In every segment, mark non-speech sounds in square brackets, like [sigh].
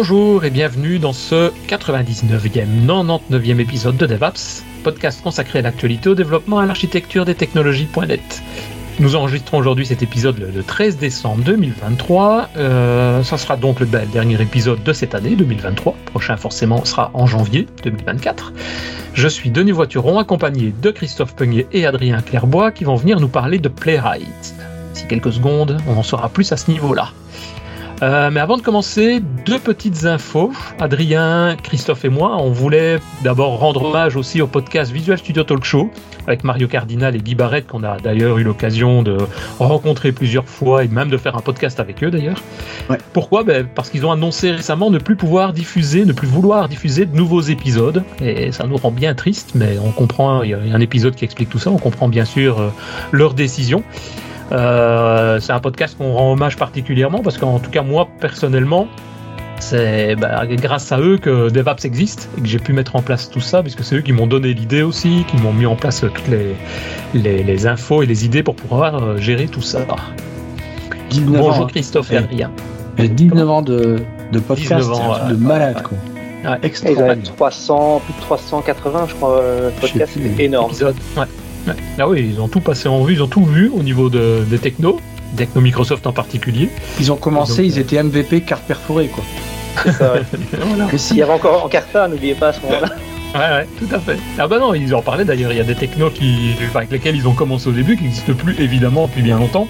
Bonjour et bienvenue dans ce 99e, 99e épisode de DevApps, podcast consacré à l'actualité, au développement et à l'architecture des technologies.net. Nous enregistrons aujourd'hui cet épisode le 13 décembre 2023. Euh, ça sera donc le dernier épisode de cette année 2023. Le prochain forcément sera en janvier 2024. Je suis Denis Voituron, accompagné de Christophe Peugnier et Adrien Clairbois qui vont venir nous parler de Playwright. D'ici quelques secondes, on en saura plus à ce niveau-là. Euh, mais avant de commencer, deux petites infos. Adrien, Christophe et moi, on voulait d'abord rendre hommage aussi au podcast Visual Studio Talk Show avec Mario Cardinal et Guy Barrett, qu'on a d'ailleurs eu l'occasion de rencontrer plusieurs fois et même de faire un podcast avec eux d'ailleurs. Pourquoi? Ben, Parce qu'ils ont annoncé récemment ne plus pouvoir diffuser, ne plus vouloir diffuser de nouveaux épisodes. Et ça nous rend bien triste, mais on comprend, il y a un épisode qui explique tout ça, on comprend bien sûr euh, leur décision. Euh, c'est un podcast qu'on rend hommage particulièrement parce qu'en tout cas moi personnellement, c'est bah, grâce à eux que DevApps existe et que j'ai pu mettre en place tout ça, puisque c'est eux qui m'ont donné l'idée aussi, qui m'ont mis en place toutes les, les, infos et les idées pour pouvoir euh, gérer tout ça. Bonjour Christophe et Adrien. 19 ans de, de podcast, de malade quoi. Ouais, plus de 380 je crois, euh, podcast, c'est énorme. Ouais. Ah oui, ils ont tout passé en vue, ils ont tout vu au niveau de, des technos, techno Microsoft en particulier. Ils ont commencé, ils euh, étaient MVP carte perforée quoi. C'est ça, ouais. [laughs] Il y avait encore Encarta, n'oubliez pas à ce moment-là. [laughs] Ouais, ouais, tout à fait. Ah bah non, ils en parlaient d'ailleurs, il y a des technos qui, avec lesquels ils ont commencé au début, qui n'existent plus évidemment depuis bien longtemps.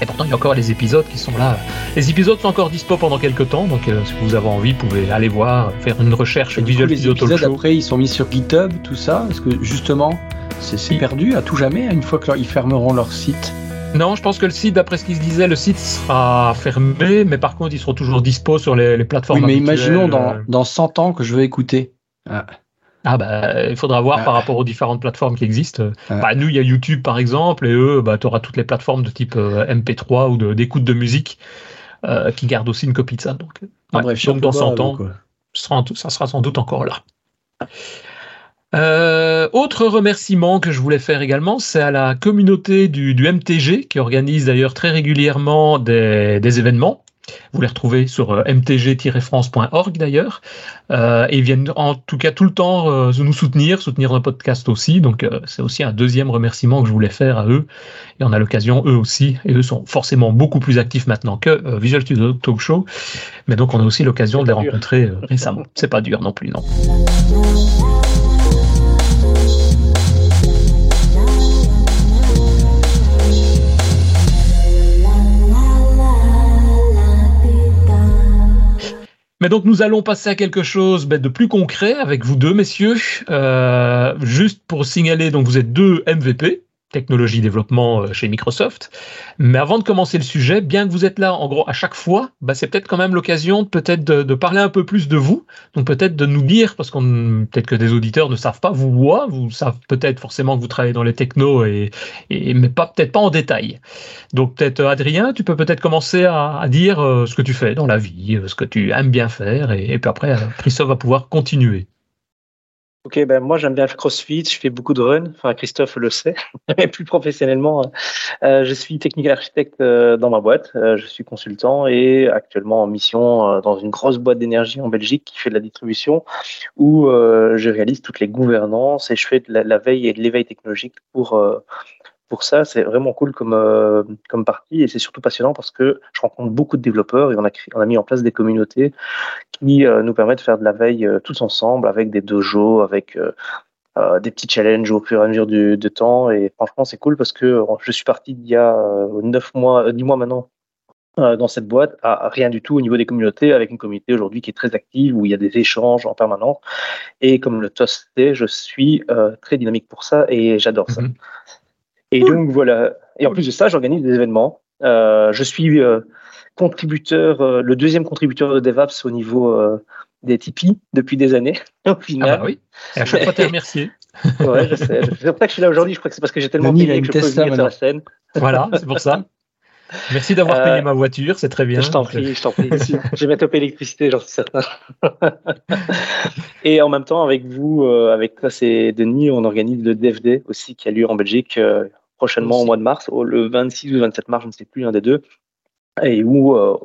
Et pourtant, il y a encore les épisodes qui sont là. Les épisodes sont encore dispo pendant quelques temps, donc euh, si vous avez envie, vous pouvez aller voir, faire une recherche et Visual Les épisodes après, ils sont mis sur GitHub, tout ça, parce que justement, c'est perdu à tout jamais une fois qu'ils fermeront leur site. Non, je pense que le site, d'après ce qu'ils se disaient, le site sera fermé, mais par contre, ils seront toujours dispo sur les, plateformes. Oui, mais imaginons dans, dans 100 ans que je veux écouter. Ah. ah bah, il faudra voir par rapport aux différentes plateformes qui existent. Bah, nous, il y a YouTube par exemple, et eux, bah, tu auras toutes les plateformes de type euh, MP3 ou d'écoute de, musique euh, qui gardent aussi une copie de ça. Donc, ah, bref, donc dans 100 ans, ça sera sans doute encore là. Euh, autre remerciement que je voulais faire également, c'est à la communauté du, MTG qui organise d'ailleurs très régulièrement des, événements. Vous les retrouvez sur euh, mtg-france.org d'ailleurs. Euh, et ils viennent en tout cas tout le temps nous soutenir, soutenir notre podcast aussi. Donc c'est aussi un deuxième remerciement que je voulais faire à eux. Et on a l'occasion eux aussi, et eux sont forcément beaucoup plus actifs maintenant que Visual Studio Talk Show. Mais donc on a aussi l'occasion de les rencontrer récemment. C'est pas dur non plus, non. [laughs] Mais donc nous allons passer à quelque chose ben, de plus concret avec vous deux, messieurs. Euh, juste pour signaler, donc vous êtes deux MVP, technologie développement euh, chez Microsoft. Mais avant de commencer le sujet, bien que vous êtes là en gros à chaque fois, bah, c'est peut-être quand même l'occasion peut-être de, parler un peu plus de vous. Donc peut-être de nous dire, parce qu'on peut-être que des auditeurs ne savent pas, vous moi, vous savez peut-être forcément que vous travaillez dans les technos et, mais pas peut-être pas en détail. Donc peut-être Adrien, tu peux peut-être commencer à, dire euh, ce que tu fais dans la vie, euh, ce que tu aimes bien faire, et, et puis après Christophe va pouvoir continuer. Ok, ben moi j'aime bien le CrossFit, je fais beaucoup de run, enfin Christophe le sait, [laughs] mais plus professionnellement, euh, je suis technical architecte euh, dans ma boîte, euh, je suis consultant et actuellement en mission dans une grosse boîte d'énergie en Belgique qui fait de la distribution où je réalise toutes les gouvernances et je fais de la, la veille et de l'éveil technologique pour pour ça, c'est vraiment cool comme, euh, comme partie et c'est surtout passionnant parce que je rencontre beaucoup de développeurs et on a, créé, on a mis en place des communautés qui euh, nous permettent de faire de la veille euh, tous ensemble avec des dojos, avec des petits challenges au fur et à mesure du, temps. Et franchement, c'est cool parce que je suis parti il y a neuf mois, dix mois maintenant dans cette boîte à rien du tout au niveau des communautés, avec une communauté aujourd'hui qui est très active, où il y a des échanges en permanence. Et comme le toast je suis très dynamique pour ça et j'adore ça. Mm-hmm. Et donc voilà. Et en plus de ça, j'organise des événements. Euh, je suis euh, contributeur, euh, le deuxième contributeur de DevApps au niveau des Tipeee depuis des années. [laughs] Au final. Ah bah oui. Et à chaque fois, tu remercié. [laughs] ouais, je sais. C'est pour ça que je suis là aujourd'hui. Je crois que c'est parce que j'ai tellement payé que je peux venir sur la scène. Voilà, c'est pour ça. Merci d'avoir payé ma voiture, c'est très bien. Je t'en prie, je t'en prie. [laughs] je vais mettre au l'électricité, j'en suis certain. et en même temps, avec vous, avec toi, c'est Denis, on organise le DFD aussi qui a lieu en Belgique prochainement au mois de mars, le 26 ou le 27 mars, je ne sais plus, un des deux, et où euh,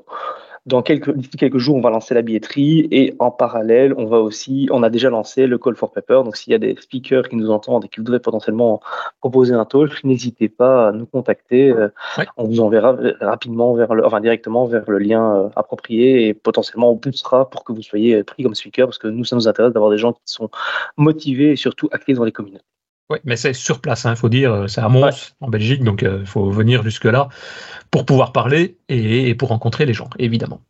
dans quelques, d'ici quelques jours, on va lancer la billetterie et en parallèle, on va aussi, on a déjà lancé le call for paper. Donc, s'il y a des speakers qui nous entendent et qui voudraient potentiellement proposer un talk, n'hésitez pas à nous contacter. Euh, on vous enverra rapidement vers le, enfin directement vers le lien euh, approprié et potentiellement on poussera pour que vous soyez pris comme speaker parce que nous, ça nous intéresse d'avoir des gens qui sont motivés et surtout actifs dans les communautés. Oui, mais c'est sur place, il hein, faut dire, c'est à Mons, en Belgique, donc il faut venir jusque-là pour pouvoir parler et, pour rencontrer les gens, évidemment.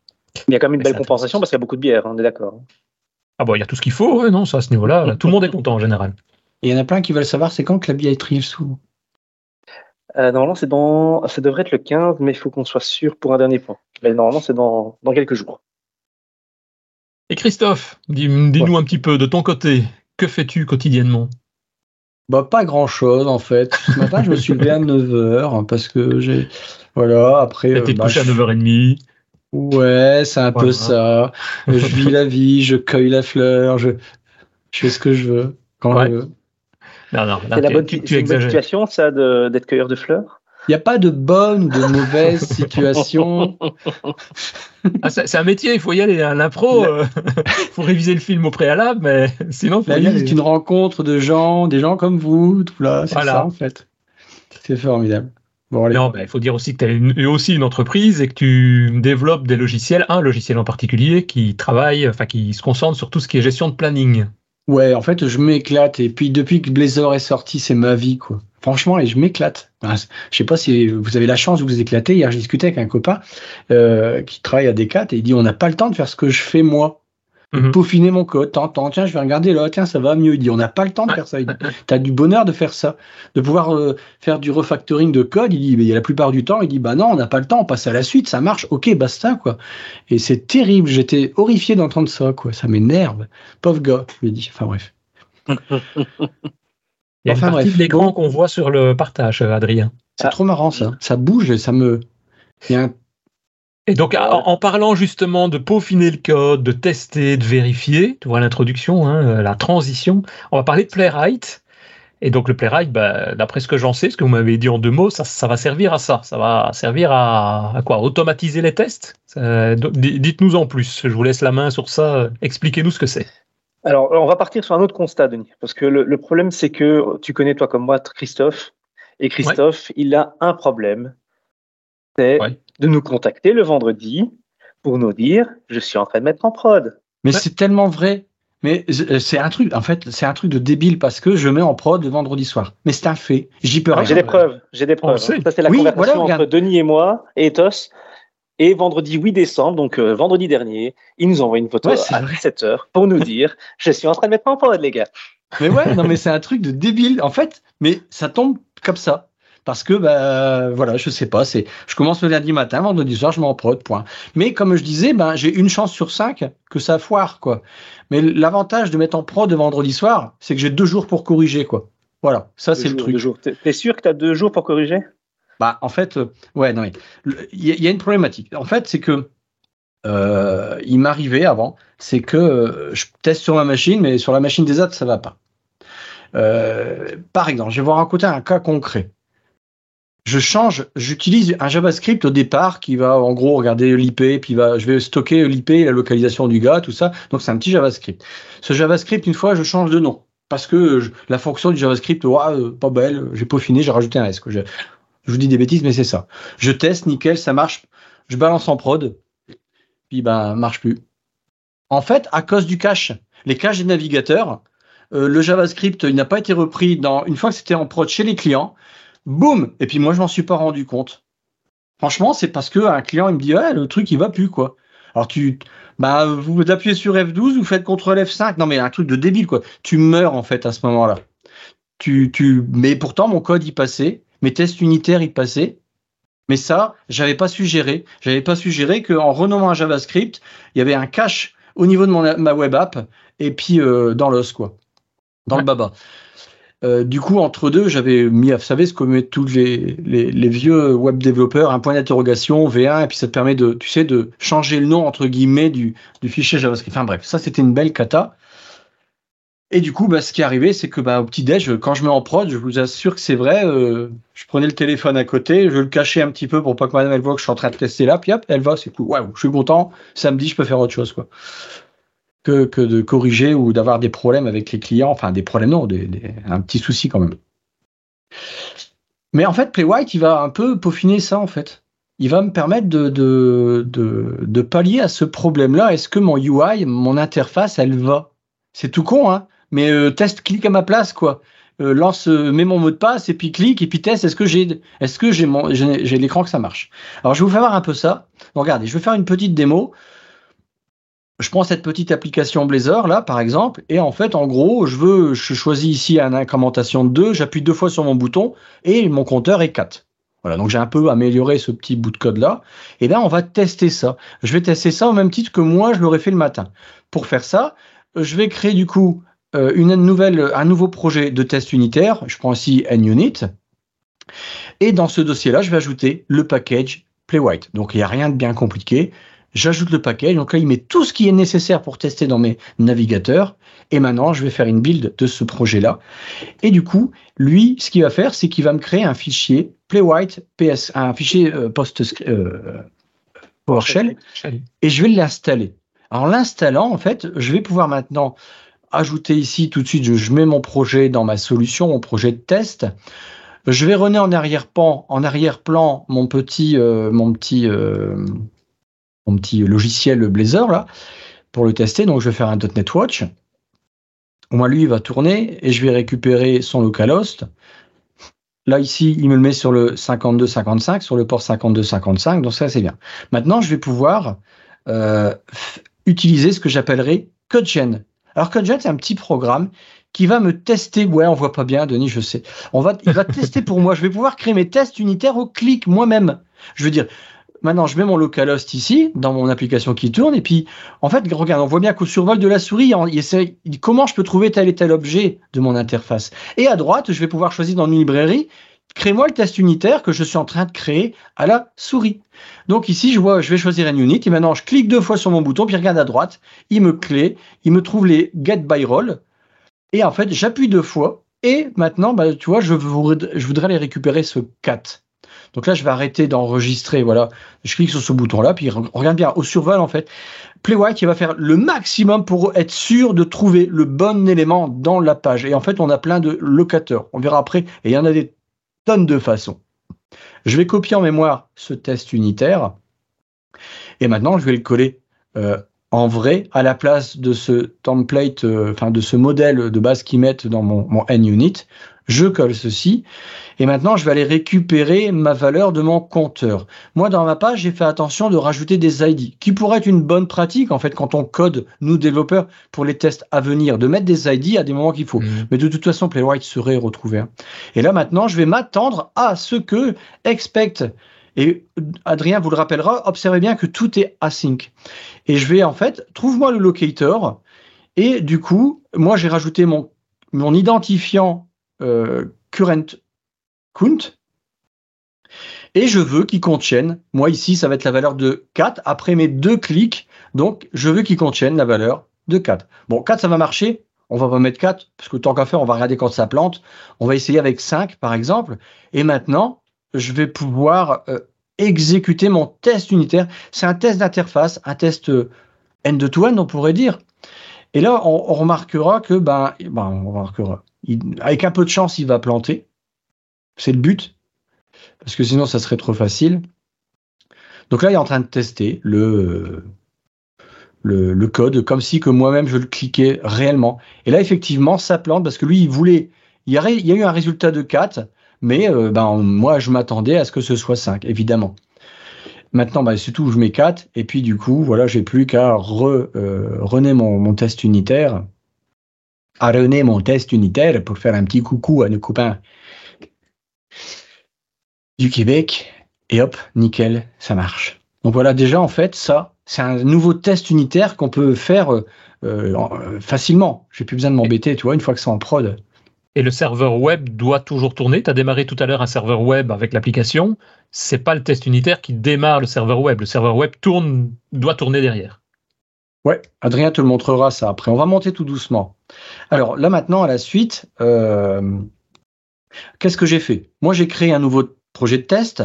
Il y a quand même une belle compensation parce qu'il y a beaucoup de bière, on est d'accord. Ah bon, il y a tout ce qu'il faut, non, ça, à ce niveau-là, tout le monde est content en général. il y en a plein qui veulent savoir c'est quand que la billetterie s'ouvre. Euh, normalement, c'est dans, ça devrait être le 15, mais il faut qu'on soit sûr pour un dernier point. Mais normalement, c'est dans, dans quelques jours. Et Christophe, dis-nous un petit peu de ton côté, que fais-tu quotidiennement? Bah, pas grand chose en fait. [laughs] Ce matin, je me suis levé à 9h parce que j'ai. Voilà, après. T'es bah, couché à 9h30. Ouais, c'est un peu ça. je vis la vie, je cueille la fleur, je, je fais ce que je veux, quand je veux. Non, non, c'est la bonne, tu, une bonne situation, ça, d'être cueilleur de fleurs? Il n'y a pas de bonne ou de mauvaise [laughs] situation. Ah, c'est un métier, il faut y aller. Hein. L'impro, il euh, [laughs] faut réviser le film au préalable, mais sinon, faut La vie, c'est une rencontre de gens, des gens comme vous. Tout là, c'est ça en fait. C'est formidable. Bon, non, il faut dire aussi que tu es aussi une entreprise et que tu développes des logiciels, un logiciel en particulier qui travaille, enfin qui se concentre sur tout ce qui est gestion de planning. Ouais, en fait, je m'éclate. Et puis, depuis que Blazor est sorti, c'est ma vie, quoi. Franchement, et je m'éclate. Je je sais pas si vous avez la chance de vous éclater. Hier, je discutais avec un copain euh, qui travaille à Decat et il dit on n'a pas le temps de faire ce que je fais moi. Mhm. Peaufiner mon code, tant, tiens, je vais regarder là, tiens, ça va mieux. Il dit, on n'a pas le temps de faire ça. Tu [laughs] as du bonheur de faire ça, de pouvoir euh, faire du refactoring de code. Il dit, mais il y a la plupart du temps, il dit, bah non, on n'a pas le temps, on passe à la suite, ça marche, ok, basta, quoi. Et c'est terrible, j'étais horrifié d'entendre ça, quoi. Ça m'énerve. Pauvre gars, je lui ai dit. Enfin bref. [laughs] Il y a enfin, une partie de l'écran qu'on voit sur le partage, Adrien. C'est trop marrant ça. Ça bouge et ça me. Et donc, en, parlant justement de peaufiner le code, de tester, de vérifier, tu vois l'introduction, hein, euh, la transition, on va parler de Playwright. Et donc, le Playwright, bah, d'après ce que j'en sais, ce que vous m'avez dit en deux mots, ça, va servir à ça. Ça va servir à, quoi? Automatiser les tests? Dites-nous en plus. Je vous laisse la main sur ça. Expliquez-nous ce que c'est. Alors, on va partir sur un autre constat, Denis, parce que le, problème, c'est que tu connais, toi comme moi, Christophe, et Christophe, il a un problème, c'est de nous contacter le vendredi pour nous dire je suis en train de mettre en prod. Mais c'est tellement vrai. Mais euh, c'est un truc, en fait, c'est un truc de débile parce que je mets en prod le vendredi soir. Mais c'est un fait. J'y peux rien. J'ai des preuves. J'ai des preuves. Ça, c'est la conversation entre Denis et moi et Ethos. Et vendredi 8 décembre, donc euh, vendredi dernier, il nous envoie une photo à 17h pour nous dire [laughs] Je suis en train de mettre en prod, les gars. Mais ouais, non, mais c'est un truc de débile. En fait, mais ça tombe comme ça. Parce que, bah, voilà, je sais pas, c'est, je commence le lundi matin, vendredi soir, je m'en prod, point. Mais comme je disais, ben, j'ai une chance sur cinq que ça foire, quoi. Mais l'avantage de mettre en prod vendredi soir, c'est que j'ai deux jours pour corriger, quoi. Voilà, ça, c'est le truc. T'es sûr que tu as deux jours pour corriger? Bah, en fait, euh, ouais, non, il y, a une problématique. En fait, c'est que euh, il m'arrivait avant, c'est que euh, je teste sur ma machine, mais sur la machine des autres, ça va pas. par exemple, je vais vous raconter un cas concret. Je change, j'utilise un JavaScript au départ qui va en gros regarder l'IP, puis je vais stocker l'IP, la localisation du gars, tout ça. Donc c'est un petit JavaScript. Ce JavaScript, une fois, je change de nom parce que la fonction du JavaScript, pas belle, j'ai peaufiné, j'ai rajouté un S. Je vous dis des bêtises, mais c'est ça. Je teste, nickel, ça marche. Je balance en prod, puis ben marche plus. En fait, à cause du cache, les caches des navigateurs, euh, le JavaScript, n'a pas été repris dans une fois que c'était en prod chez les clients. Boum Et puis moi, je m'en suis pas rendu compte. Franchement, c'est parce que un client il me dit ouais, le truc il va plus quoi. Alors tu bah vous appuyez sur F12, vous faites CTRL F5. Non mais un truc de débile quoi. Tu meurs en fait à ce moment-là. Tu tu mais pourtant mon code y passait mes tests unitaires y passaient. Mais ça, j'avais pas suggéré. J'avais pas suggéré qu'en renommant un JavaScript, il y avait un cache au niveau de mon, ma web app et puis euh, dans l'os, quoi. Dans le baba. Euh, du coup, entre deux, j'avais mis, vous savez, ce que mettent tous les, les, vieux web développeurs, un point d'interrogation, V1, et puis ça te permet de, tu sais, de changer le nom, entre guillemets, du, du fichier JavaScript. Enfin bref, ça, c'était une belle cata. Et du coup, bah, ce qui est arrivé, c'est que bah, au petit-déj, quand je mets en prod, je vous assure que c'est vrai, euh, je prenais le téléphone à côté, je le cachais un petit peu pour pas que madame elle voit que je suis en train de tester là, puis hop, elle va, c'est cool. Waouh, je suis content, samedi, je peux faire autre chose. quoi. Que, de corriger ou d'avoir des problèmes avec les clients, enfin des problèmes non, un petit souci quand même. Mais en fait, Playwright, il va un peu peaufiner ça en fait. Il va me permettre de, de, de, pallier à ce problème-là. Est-ce que mon UI, mon interface, elle va? C'est tout con, hein mais euh, teste, clique à ma place, quoi. Euh, lance, euh, mets mon mot de passe et puis clique et puis teste. Est-ce que j'ai, est-ce que j'ai mon, j'ai l'écran que ça marche? Alors je vais vous faire voir un peu ça. Donc, regardez, je vais faire une petite démo. Je prends cette petite application Blazor là, par exemple, et en fait, en gros, je veux, je choisis ici une incrémentation de 2, j'appuie deux fois sur mon bouton et mon compteur est 4. Voilà, donc j'ai un peu amélioré ce petit bout de code là. Et là, on va tester ça. Je vais tester ça au même titre que moi, je l'aurais fait le matin. Pour faire ça, je vais créer du coup euh, une nouvelle, un nouveau projet de test unitaire. Je prends ici NUnit. Et dans ce dossier-là, je vais ajouter le package Playwright. Donc il n'y a rien de bien compliqué. J'ajoute le package. Donc là, il met tout ce qui est nécessaire pour tester dans mes navigateurs. Et maintenant, je vais faire une build de ce projet-là. Et du coup, lui, ce qu'il va faire, c'est qu'il va me créer un fichier Playwright PS, un fichier euh, post euh, PowerShell et je vais l'installer. En l'installant, en fait, je vais pouvoir maintenant ajouter ici tout de suite, je, mets mon projet dans ma solution, mon projet de test. Je vais runner en arrière-plan, en arrière-plan mon petit, euh, mon petit, mon petit logiciel Blazor là pour le tester. Donc je vais faire un .NET Watch. Au moins lui il va tourner et je vais récupérer son localhost. Là ici il me le met sur le 5255, sur le port 5255. Donc ça c'est bien. Maintenant je vais pouvoir euh, utiliser ce que j'appellerai CodeGen. Alors CodeGen c'est un petit programme qui va me tester. Ouais, on voit pas bien, Denis, je sais. On va, il va tester pour moi. Je vais pouvoir créer mes tests unitaires au clic moi-même. Je veux dire, maintenant, je mets mon localhost ici, dans mon application qui tourne, et puis, en fait, regarde, on voit bien qu'au survol de la souris, il essaie, comment je peux trouver tel et tel objet de mon interface? Et à droite, je vais pouvoir choisir dans une librairie, crée-moi le test unitaire que je suis en train de créer à la souris. Donc ici, je vois, je vais choisir un unit, et maintenant, je clique deux fois sur mon bouton, puis regarde à droite, il me clé, il me trouve les get by roll, et en fait, j'appuie deux fois. Et maintenant, bah, tu vois, je, voudrais, je voudrais aller récupérer ce 4. Donc là, je vais arrêter d'enregistrer. Voilà, je clique sur ce bouton-là, puis regarde bien au survol en fait. Playwright, va faire le maximum pour être sûr de trouver le bon élément dans la page. Et en fait, on a plein de locateurs. On verra après. Et il y en a des tonnes de façons. Je vais copier en mémoire ce test unitaire. Et maintenant, je vais le coller euh, en vrai à la place de ce template, euh, enfin de ce modèle de base qu'ils mettent dans mon, mon NUnit. Je colle ceci et maintenant je vais aller récupérer ma valeur de mon compteur. Moi dans ma page j'ai fait attention de rajouter des ID qui pourrait être une bonne pratique en fait quand on code nous développeurs pour les tests à venir de mettre des ID à des moments qu'il faut. Mmh. Mais de toute façon Playwright serait retrouvé. Et là maintenant je vais m'attendre à ce que expect et Adrien vous le rappellera, observez bien que tout est async. Et je vais en fait, trouve-moi le locator. Et du coup, moi j'ai rajouté mon, mon identifiant euh, current count. Et je veux qu'il contienne, moi ici ça va être la valeur de 4 après mes deux clics. Donc je veux qu'il contienne la valeur de 4. Bon, 4 ça va marcher. On va pas mettre 4 parce que tant qu'à faire, on va regarder quand ça plante. On va essayer avec 5 par exemple. Et maintenant, je vais pouvoir euh, exécuter mon test unitaire. C'est un test d'interface, un test end-to-end, on pourrait dire. Et là, on, remarquera que, ben, ben on remarquera, avec un peu de chance, il va planter. C'est le but, parce que sinon, ça serait trop facile. Donc là, il est en train de tester le, code, comme si que moi-même je le cliquais réellement. Et là, effectivement, ça plante parce que lui, il voulait. Il y a, eu un résultat de 4, mais euh, ben, moi, je m'attendais à ce que ce soit 5, évidemment. Maintenant, ben, c'est tout, je mets 4, et puis du coup, voilà, j'ai plus qu'à re, euh, mon, test unitaire, à renaître mon test unitaire pour faire un petit coucou à nos copains du Québec, et hop, nickel, ça marche. Donc voilà, déjà, en fait, ça, c'est un nouveau test unitaire qu'on peut faire euh, euh, facilement. J'ai plus besoin de m'embêter, tu vois, une fois que c'est en prod. Et le serveur web doit toujours tourner. Tu as démarré tout à l'heure un serveur web avec l'application. C'est pas le test unitaire qui démarre le serveur web. Le serveur web tourne, doit tourner derrière. Ouais, Adrien te le montrera ça après. On va monter tout doucement. Alors là maintenant, à la suite, euh, qu'est-ce que j'ai fait? Moi, j'ai créé un nouveau projet de test.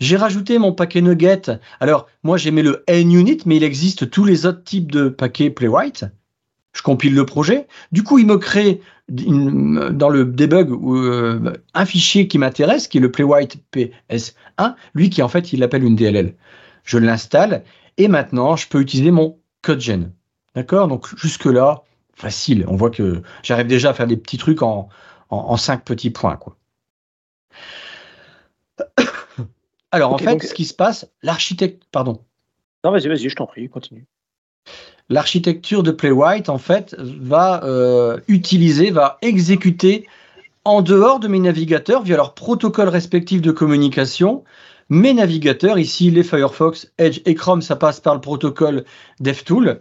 J'ai rajouté mon paquet Nugget. Alors, moi, j'ai mis le NUnit, mais il existe tous les autres types de paquets Playwright. Je compile le projet. Du coup, il me crée dans le debug euh, un fichier qui m'intéresse, qui est le Playwright PS1, lui qui en fait, il l'appelle une DLL. Je l'installe et maintenant, je peux utiliser mon CodeGen. D'accord? Donc, jusque-là, facile. On voit que j'arrive déjà à faire des petits trucs en, en, cinq petits points. Quoi. [coughs] Alors, en fait, ce qui se passe, l'architecte. Pardon. Non, vas-y, vas-y, je t'en prie, continue. L'architecture de Playwright, en fait, va euh, utiliser, va exécuter en dehors de mes navigateurs via leurs protocoles respectifs de communication. Mes navigateurs, ici les Firefox, Edge et Chrome, ça passe par le protocole DevTool.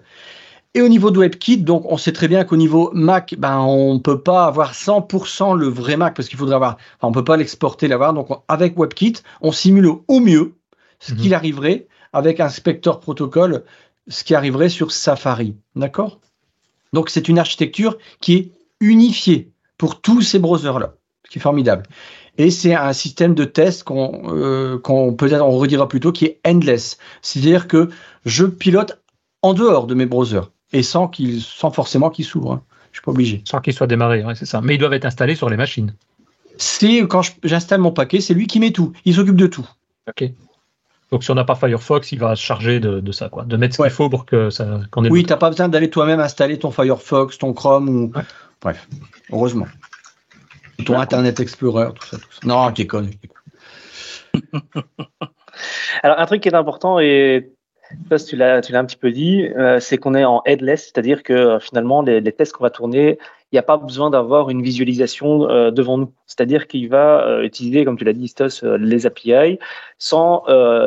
Et au niveau de WebKit, donc on sait très bien qu'au niveau Mac, ben on peut pas avoir 100% le vrai Mac parce qu'il faudrait avoir, enfin, on peut pas l'exporter l'avoir. Donc avec WebKit, on simule au mieux ce mhm. qu'il arriverait avec un Spectre protocole, ce qui arriverait sur Safari, d'accord? Donc c'est une architecture qui est unifiée pour tous ces browsers-là, ce qui est formidable. Et c'est un système de test qu'on euh, peut-être on redira plutôt qui est endless, c'est-à-dire que je pilote en dehors de mes browsers et sans, qu'il, sans forcément qu'ils s'ouvrent. Hein. Je suis pas obligé. Sans qu'ils soient démarrés, c'est ça. Mais ils doivent être installés sur les machines. C'est quand j'installe mon paquet, c'est lui qui met tout. Il s'occupe de tout. Ok. Donc si on n'a pas Firefox, il va se charger de, ça, quoi, de mettre ce qu'il faut pour que ça. Qu oui, t'as pas besoin d'aller toi-même installer ton Firefox, ton Chrome ou. Bref, heureusement. Ton Internet Explorer, tout ça, tout ça. Non, tu connu. [laughs] Alors un truc qui est important et tu l'as, un petit peu dit, euh, c'est qu'on est en headless, c'est-à-dire que euh, finalement, les, tests qu'on va tourner, il n'y a pas besoin d'avoir une visualisation euh, devant nous. C'est-à-dire qu'il va utiliser, comme tu l'as dit, Stos, les API sans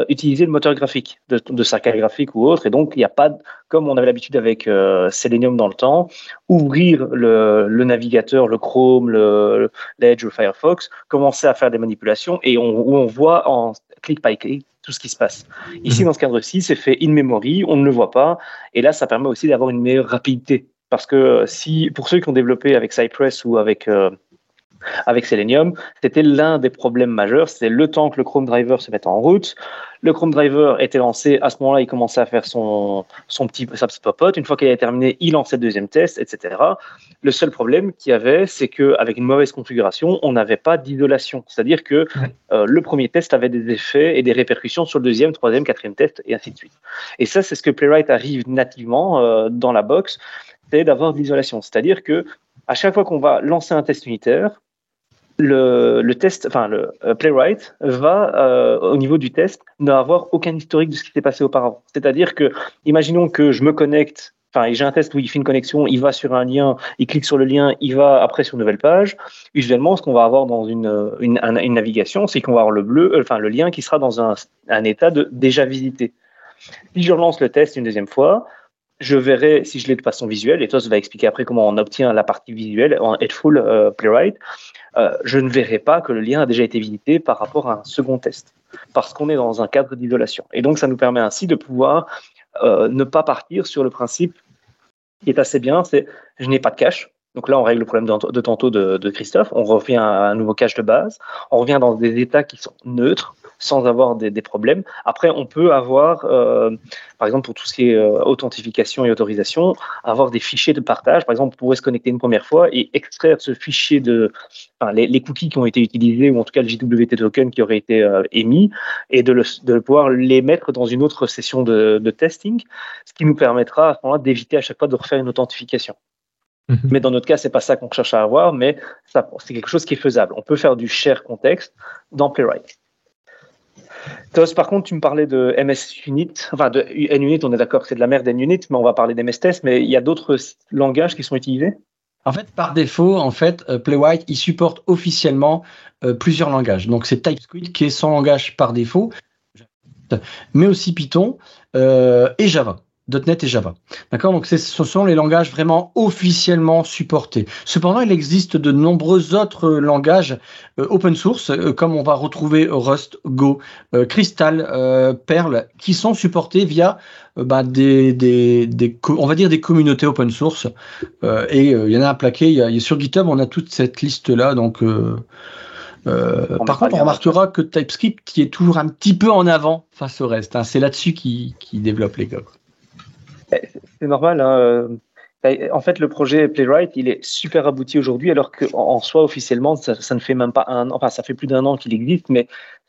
utiliser le moteur graphique de, de sa carte graphique ou autre. Et donc, il n'y a pas, comme on avait l'habitude avec Selenium dans le temps, ouvrir le, navigateur, le Chrome, le, l'Edge, le Firefox, commencer à faire des manipulations et on, on voit en clic by clic tout ce qui se passe. Ici, mhm. dans ce cadre-ci, c'est fait in memory, on ne le voit pas, et là, ça permet aussi d'avoir une meilleure rapidité. Parce que si, pour ceux qui ont développé avec Cypress ou avec euh, avec Selenium, c'était l'un des problèmes majeurs. C'était le temps que le Chrome Driver se mette en route. Le Chrome Driver était lancé. À ce moment-là, il commençait à faire son, son petit, sa petite popote. Une fois qu'il avait terminé, il lançait le deuxième test, etc. Le seul problème qu'il y avait, c'est qu'avec une mauvaise configuration, on n'avait pas d'isolation. C'est-à-dire que euh, le premier test avait des effets et des répercussions sur le deuxième, troisième, quatrième test, et ainsi de suite. Et ça, c'est ce que Playwright arrive nativement euh, dans la box, c'est d'avoir de l'isolation. C'est-à-dire que à chaque fois qu'on va lancer un test unitaire, le, test, enfin le euh, playwright va euh, au niveau du test n'avoir aucun historique de ce qui s'est passé auparavant. C'est-à-dire que, imaginons que je me connecte, enfin j'ai un test où il fait une connexion, il va sur un lien, il clique sur le lien, il va après sur une nouvelle page. Usuellement, ce qu'on va avoir dans une, une, une navigation, c'est qu'on va avoir le bleu, euh, enfin le lien qui sera dans un, un état de déjà visité. Si je relance le test une deuxième fois, je verrai si je l'ai de façon visuelle, et toi, ça va expliquer après comment on obtient la partie visuelle en Headful euh, Playwright. Euh, je ne verrai pas que le lien a déjà été visité par rapport à un second test, parce qu'on est dans un cadre d'isolation. Et donc, ça nous permet ainsi de pouvoir euh, ne pas partir sur le principe qui est assez bien, c'est je n'ai pas de cache. Donc là, on règle le problème de, tantôt de, de Christophe. On revient à un nouveau cache de base. On revient dans des états qui sont neutres sans avoir des, problèmes. Après, on peut avoir, euh, par exemple, pour tout ce qui est euh, authentification et autorisation, avoir des fichiers de partage. Par exemple, on pourrait se connecter une première fois et extraire ce fichier de enfin, les, cookies qui ont été utilisés ou en tout cas le JWT token qui aurait été euh, émis et de, le, de, pouvoir les mettre dans une autre session de, de testing, ce qui nous permettra à ce moment-là d'éviter à chaque fois de refaire une authentification. Mhm. Mais dans notre cas, c'est pas ça qu'on cherche à avoir, mais c'est quelque chose qui est faisable. On peut faire du share context dans Playwright. Tos, par contre, tu me parlais de MS Unit, enfin de NUnit, on est d'accord que c'est de la merde NUnit, mais on va parler d'MS Test, mais il y a d'autres langages qui sont utilisés? En fait, par défaut, en fait, euh, Playwright, il supporte officiellement euh, plusieurs langages. Donc, c'est TypeScript qui est son langage par défaut, mais aussi Python euh, et Java. .NET et Java. D'accord? Donc ce sont les langages vraiment officiellement supportés. Cependant, il existe de nombreux autres langages euh, open source, euh, comme on va retrouver Rust, Go, euh, Crystal, Perl, qui sont supportés via bah, des, des, des, on va dire des communautés open source. et il y en a un plaqué. Il y a, sur GitHub, on a toute cette liste là. Donc par contre, on remarquera que TypeScript qui est toujours un petit peu en avant face au reste. Hein. C'est là-dessus qui, qui développe les gars. C'est normal. Hein, euh, en fait, le projet Playwright, il est super abouti aujourd'hui, alors qu'en soi, officiellement, ça, ne fait même pas un an, enfin, ça fait plus d'un an qu'il existe, mais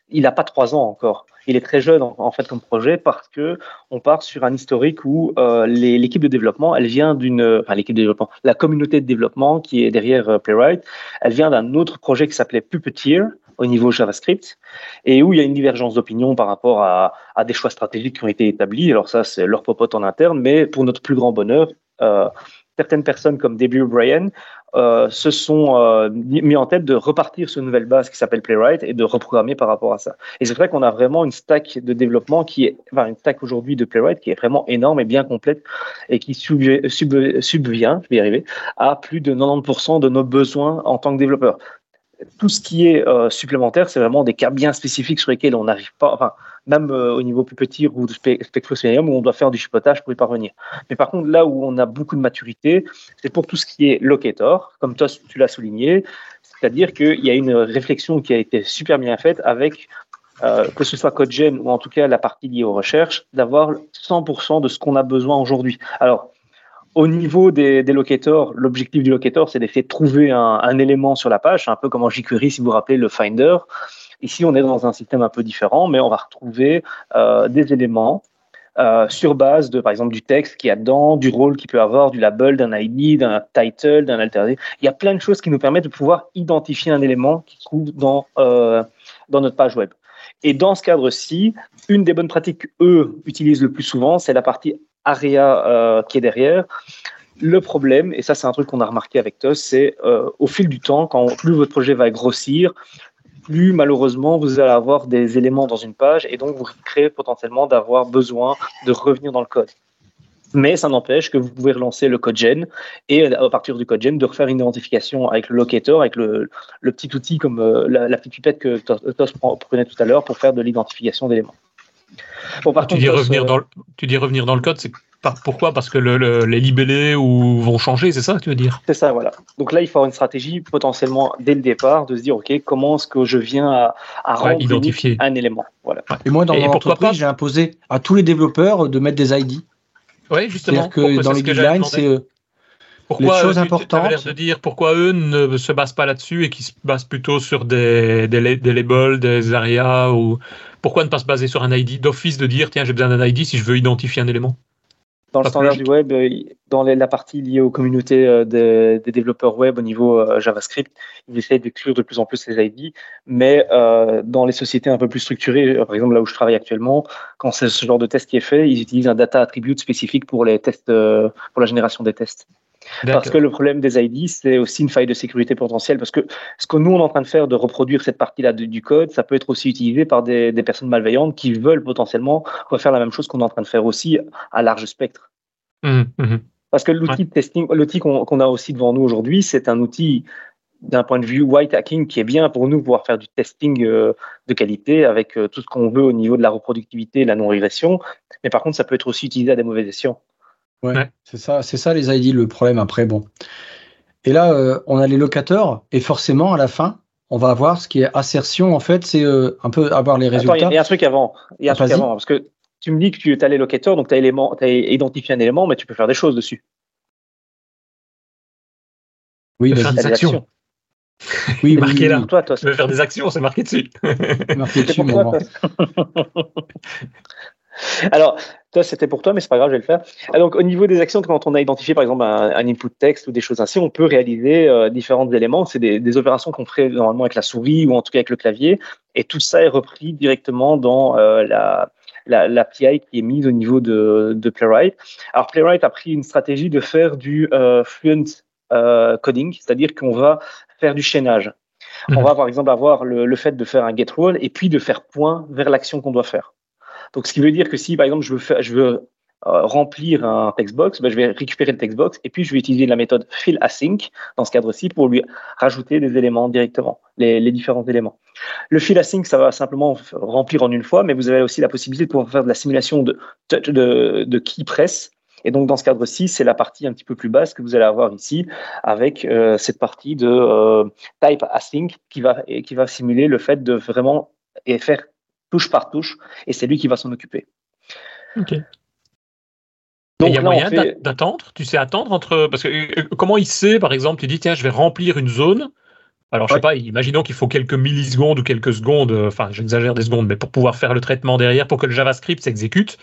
il n'a pas trois ans encore. Il est très jeune, en, fait, comme projet, parce que on part sur un historique où euh, l'équipe de développement, elle vient d'une, enfin, l'équipe de développement, la communauté de développement qui est derrière euh, Playwright, elle vient d'un autre projet qui s'appelait Puppeteer, au niveau JavaScript et où il y a une divergence d'opinion par rapport à, des choix stratégiques qui ont été établis. Alors ça, c'est leur popote en interne, mais pour notre plus grand bonheur, euh, certaines personnes comme Debbie O'Brien euh, se sont euh, mis en tête de repartir sur une nouvelle base qui s'appelle Playwright et de reprogrammer par rapport à ça. Et c'est vrai qu'on a vraiment une stack de développement qui est, enfin une stack aujourd'hui de Playwright qui est vraiment énorme et bien complète et qui subvient, je vais y arriver, à plus de 90% de nos besoins en tant que développeur tout ce qui est euh, supplémentaire, c'est vraiment des cas bien spécifiques sur lesquels on n'arrive pas, enfin, même euh, au niveau plus petit ou de Spectrosenium, où on doit faire du chipotage pour y parvenir. Mais par contre, là où on a beaucoup de maturité, c'est pour tout ce qui est locator, comme toi tu l'as souligné, c'est-à-dire qu'il y a une réflexion qui a été super bien faite avec euh, que ce soit CodeGen ou en tout cas la partie liée aux recherches, d'avoir 100% de ce qu'on a besoin aujourd'hui. Alors, au niveau des, locators, l'objectif du locator, c'est d'essayer de trouver un, élément sur la page, un peu comme en jQuery, si vous vous rappelez le Finder. Ici, on est dans un système un peu différent, mais on va retrouver euh, des éléments euh, sur base de, par exemple, du texte qu'il y a dedans, du rôle qu'il peut avoir, du label, d'un ID, d'un title, d'un alter. Il y a plein de choses qui nous permettent de pouvoir identifier un élément qui se trouve dans, euh, dans notre page web. Et dans ce cadre-ci, une des bonnes pratiques qu'eux utilisent le plus souvent, c'est la partie ARIA qui est derrière. Le problème, et ça c'est un truc qu'on a remarqué avec TOS, c'est au fil du temps, quand plus votre projet va grossir, plus malheureusement vous allez avoir des éléments dans une page et donc vous créez potentiellement d'avoir besoin de revenir dans le code. Mais ça n'empêche que vous pouvez relancer le code gen et à partir du code gen de refaire une identification avec le locator, avec le, petit outil comme euh, la, petite pipette que TOS prenait tout à l'heure pour faire de l'identification d'éléments. Ah, tu, dis revenir dans le, tu dis revenir dans le code, c'est pourquoi Parce que les libellés ou vont changer, c'est ça que tu veux dire? C'est ça, voilà. Donc là, il faut avoir une stratégie potentiellement dès le départ de se dire, ok, comment est-ce que je viens à, à identifier un élément voilà. Et moi, dans mon entreprise, j'ai imposé à tous les développeurs de mettre des ID. Oui, justement. C'est-à-dire que dans les guidelines, c'est euh, pourquoi les choses importantes. de dire pourquoi eux ne se basent pas là-dessus et qui se basent plutôt sur des, des, des labels, des arias ou pourquoi ne pas se baser sur un ID d'office de dire tiens j'ai besoin d'un ID si je veux identifier un élément? Dans le standard du web, euh, dans la partie liée aux communautés euh, des, développeurs web au niveau euh, JavaScript, ils essayent d'exclure de plus en plus les ID. Mais dans les sociétés un peu plus structurées, par exemple là où je travaille actuellement, quand c'est ce genre de test qui est fait, ils utilisent un data attribute spécifique pour les tests, pour la génération des tests. Parce que le problème des ID, c'est aussi une faille de sécurité potentielle. Parce que ce que nous, on est en train de faire, de reproduire cette partie-là du code, ça peut être aussi utilisé par des, personnes malveillantes qui veulent potentiellement refaire la même chose qu'on est en train de faire aussi à large spectre. Mmh, mmh. Parce que l'outil de testing, l'outil qu'on a aussi devant nous aujourd'hui, c'est un outil d'un point de vue white hacking qui est bien pour nous pouvoir faire du testing euh, de qualité avec euh, tout ce qu'on veut au niveau de la reproductivité et la non-régression. Mais par contre, ça peut être aussi utilisé à des mauvais escients. Ouais, c'est ça, c'est ça les ID le problème après. Bon, et là euh, on a les locateurs et forcément à la fin on va avoir ce qui est assertion en fait, c'est euh, un peu avoir les résultats. Il y, a un truc avant, il y a un truc avant parce que tu me dis que tu as les locateurs, donc tu as, as identifié un élément, mais tu peux faire des choses dessus. Oui, faire des actions. Oui, marqué là. Toi, toi, tu veux faire des actions, c'est marqué dessus. marqué dessus, mon [laughs] Alors, toi, c'était pour toi, mais c'est pas grave, je vais le faire. Ah, donc, au niveau des actions, quand on a identifié, par exemple, un, input texte ou des choses ainsi, on peut réaliser euh, différents éléments. C'est des, opérations qu'on ferait normalement avec la souris ou en tout cas avec le clavier. Et tout ça est repris directement dans euh, la, l'API qui est mise au niveau de, Playwright. Alors, Playwright a pris une stratégie de faire du euh, fluent coding, c'est-à-dire qu'on va faire du chaînage. On mhm. va, par exemple, avoir le, le, fait de faire un get role et puis de faire point vers l'action qu'on doit faire. Donc, ce qui veut dire que si, par exemple, je veux, euh, remplir un textbox, ben, je vais récupérer le textbox et puis je vais utiliser la méthode fill async dans ce cadre-ci pour lui rajouter des éléments directement, les, différents éléments. Le fill async, ça va simplement remplir en une fois, mais vous avez aussi la possibilité de pouvoir faire de la simulation de, de, de key press. Et donc dans ce cadre-ci, c'est la partie un petit peu plus basse que vous allez avoir ici, avec euh, cette partie de euh, type async qui va, qui va simuler le fait de vraiment et faire touche par touche, et c'est lui qui va s'en occuper. Ok. il y a moyen d'attendre? Tu sais attendre entre. Parce que euh, comment il sait, par exemple, tu dis, tiens, je vais remplir une zone. Alors, je sais pas, imaginons qu'il faut quelques millisecondes ou quelques secondes, euh, enfin, j'exagère des secondes, mais pour pouvoir faire le traitement derrière, pour que le JavaScript s'exécute,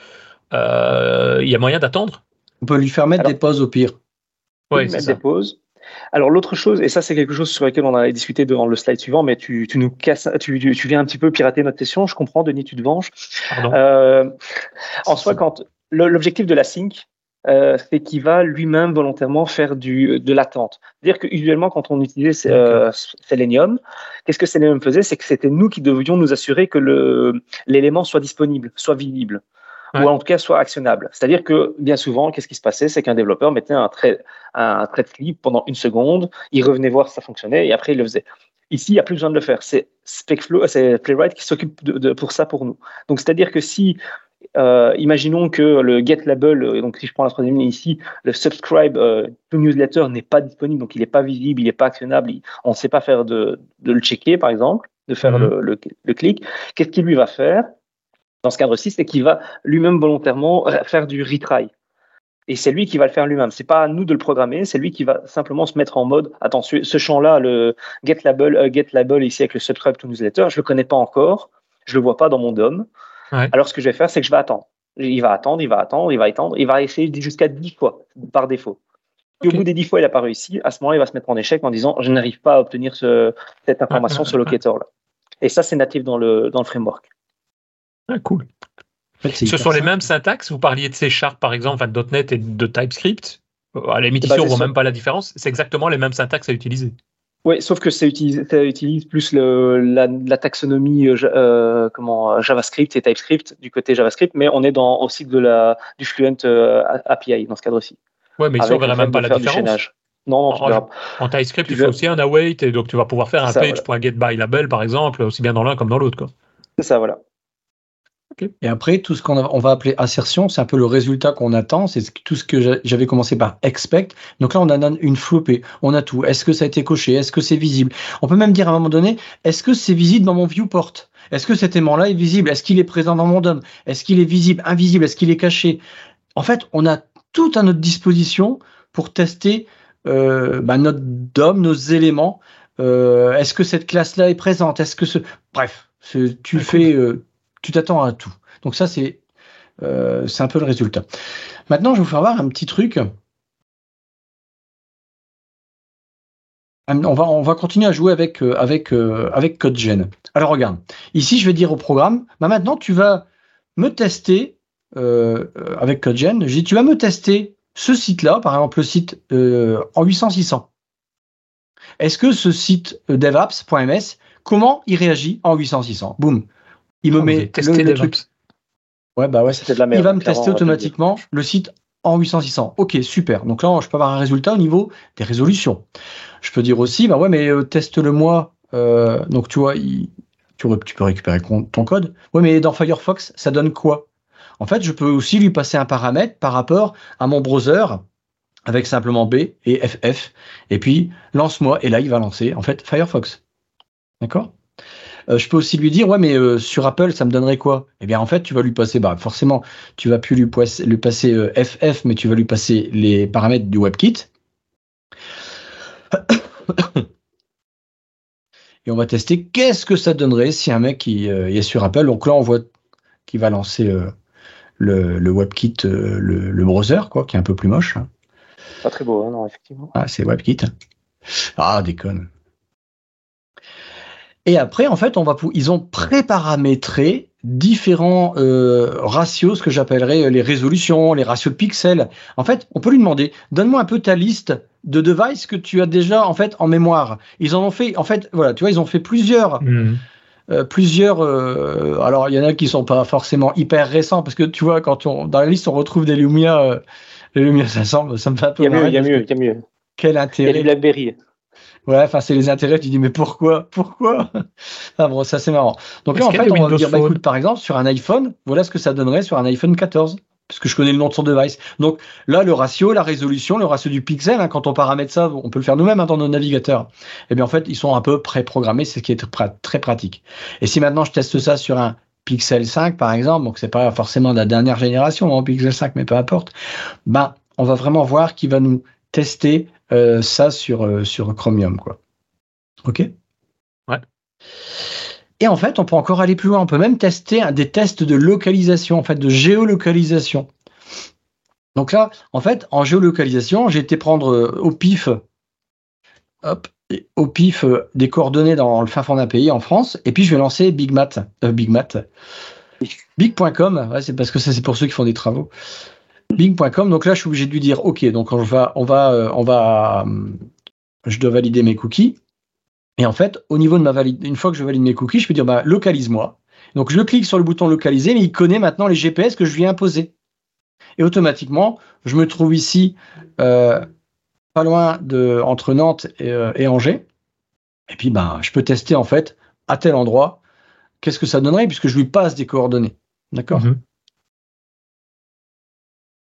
euh, il y a moyen d'attendre? On peut lui faire mettre des pauses au pire. Oui, mettre des pauses. Alors l'autre chose, et ça c'est quelque chose sur lequel on a discuté dans le slide suivant, mais tu, nous casses, tu, viens un petit peu pirater notre session, je comprends, Denis, tu te venges. Euh, en soi, quand l'objectif de la sync, euh, c'est qu'il va lui-même volontairement faire du, de l'attente. C'est-à-dire que usuellement, quand on utilisait euh, Selenium, qu'est-ce que Selenium faisait? C'est que c'était nous qui devions nous assurer que l'élément soit disponible, soit visible ou en tout cas soit actionnable. C'est-à-dire que bien souvent, qu'est-ce qui se passait? C'est qu'un développeur mettait un trait, un trait de clip pendant une seconde, il revenait voir si ça fonctionnait et après il le faisait. Ici, il n'y a plus besoin de le faire. C'est SpecFlow, c'est Playwright qui s'occupe de, pour ça pour nous. Donc, c'est-à-dire que si, euh, imaginons que le get label, euh, donc si je prends la troisième ligne ici, le subscribe euh, to newsletter n'est pas disponible, donc il n'est pas visible, il n'est pas actionnable, on ne sait pas faire de, de, le checker, par exemple, de faire mhm. le, le, le clic. Qu'est-ce qu'il lui va faire? Dans ce cadre-ci, c'est qu'il va lui-même volontairement faire du retry. Et c'est lui qui va le faire lui-même. C'est pas à nous de le programmer, c'est lui qui va simplement se mettre en mode attention, ce champ-là, le get label, euh, get label ici avec le subscribe to newsletter, je le connais pas encore, je le vois pas dans mon DOM. Alors ce que je vais faire, c'est que je vais attendre. Il va attendre, il va attendre, il va attendre, il va essayer jusqu'à 10 fois par défaut. Et au bout des 10 fois, il n'a pas réussi, à ce moment-là, il va se mettre en échec en disant je n'arrive pas à obtenir ce, cette information, ce locator-là. Et ça, c'est natif dans le, dans le framework. Ah, cool. Ce sont les mêmes syntaxes? Vous parliez de C Sharp, par exemple, de .NET et de TypeScript? Euh, à la limite, ici, on ne voit même pas la différence. C'est exactement les mêmes syntaxes à utiliser. Oui, sauf que ça utilise, ça utilise plus le, la, taxonomie euh, euh, comment, JavaScript et TypeScript du côté JavaScript, mais on est dans, aussi de la, du Fluent API dans ce cadre-ci. Oui, mais ici, on ne verrait même pas la différence. Non, en, en, TypeScript, il faut aussi un await, et donc tu vas pouvoir faire un page.getByLabel, par exemple, aussi bien dans l'un comme dans l'autre. C'est ça, voilà. Et après, tout ce qu'on on va appeler assertion, c'est un peu le résultat qu'on attend. C'est tout ce que j'avais commencé par expect. Donc là, on a une flopée. On a tout. Est-ce que ça a été coché? Est-ce que c'est visible? On peut même dire à un moment donné, est-ce que c'est visible dans mon viewport? Est-ce que cet aimant-là est visible? Est-ce qu'il est présent dans mon DOM? Est-ce qu'il est visible, invisible? Est-ce qu'il est caché? En fait, on a tout à notre disposition pour tester euh, bah, notre DOM, nos éléments. Euh, est-ce que cette classe-là est présente? Est-ce que ce... Bref, tu fais... Euh, tu t'attends à tout. Donc ça, c'est euh, un peu le résultat. Maintenant, je vais vous faire voir un petit truc. On va, on va continuer à jouer avec, euh, avec, euh, avec CodeGen. Alors regarde, ici je vais dire au programme, bah maintenant tu vas me tester avec CodeGen, je dis tu vas me tester ce site-là, par exemple le site en 800-600. Est-ce que ce site devapps.ms, comment il réagit en 800-600 Boum, il me met le, truc. Ouais, bah ouais. De la merde, il va me tester automatiquement le site en 800-600. Ok, super. Donc là, je peux avoir un résultat au niveau des résolutions. Je peux dire aussi, bah ouais, mais euh, teste-le moi. Euh, donc tu vois, tu, tu, peux récupérer ton code. Ouais, mais dans Firefox, ça donne quoi? En fait, je peux aussi lui passer un paramètre par rapport à mon browser avec simplement B et FF. Et puis, lance-moi. Et là, il va lancer, en fait, Firefox. D'accord? Euh, je peux aussi lui dire, ouais, mais euh, sur Apple, ça me donnerait quoi? Eh bien, en fait, tu vas lui passer, bah, forcément, tu vas plus lui, lui passer FF, euh, mais tu vas lui passer les paramètres du WebKit. Et on va tester qu'est-ce que ça donnerait si un mec qui est sur Apple. Donc là, on voit qu'il va lancer le, WebKit, le, browser, quoi, qui est un peu plus moche. Hein. Pas très beau, hein, non, effectivement. Ah, c'est WebKit. Ah, déconne. Et après, en fait, on va ils ont préparamétré différents euh, ratios, ce que j'appellerais les résolutions, les ratios de pixels. En fait, on peut lui demander, donne-moi un peu ta liste de devices que tu as déjà en fait en mémoire. Ils en ont fait, en fait, voilà, tu vois, ils ont fait plusieurs, mmh. euh, plusieurs. euh, alors, il y en a qui sont pas forcément hyper récents parce que tu vois, quand on, dans la liste, on retrouve des Lumia, euh, les Lumia 500, ça me fait un peu Il y a mieux, il y a mieux, il y a mieux. Quel Il y a intérêt du BlackBerry. Ouais, enfin, c'est les intérêts. Tu dis, mais pourquoi? Pourquoi? Ah bon, ça, c'est marrant. Donc là, en fait, on va dire, bah, écoute, par exemple, sur un iPhone, voilà ce que ça donnerait sur un iPhone 14. Parce que je connais le nom de son device. Donc là, le ratio, la résolution, le ratio du pixel, hein, quand on paramètre ça, on peut le faire nous-mêmes hein, dans nos navigateurs. Eh bien, en fait, ils sont un peu pré-programmés, c'est ce qui est très, très pratique. Et si maintenant je teste ça sur un Pixel 5, par exemple, donc c'est pas forcément de la dernière génération, hein, Pixel 5, mais peu importe, ben, on va vraiment voir qu'il va nous tester euh, ça sur, euh, sur Chromium, quoi. OK? Ouais. Et en fait, on peut encore aller plus loin. On peut même tester un- des tests de localisation, en fait, de géolocalisation. Donc là, en fait, en géolocalisation, j'ai été prendre euh, au pif, hop, au pif euh, des coordonnées dans le fin fond d'un pays en France, et puis je vais lancer BigMat, euh, BigMat, Big.com. Ouais, c'est parce que ça, c'est pour ceux qui font des travaux. Bing.com. Donc là, je suis obligé de lui dire, OK, donc on va, on va, euh, on va, hum, je dois valider mes cookies. Et en fait, au niveau de ma valide, une fois que je valide mes cookies, je peux dire, bah, localise-moi. Donc je clique sur le bouton localiser, mais il connaît maintenant les GPS que je lui ai imposés. Et automatiquement, je me trouve ici, euh, pas loin de entre Nantes et, euh, et Angers. Et puis, ben, je peux tester en fait à tel endroit. Qu'est-ce que ça donnerait puisque je lui passe des coordonnées. D'accord? Mhm.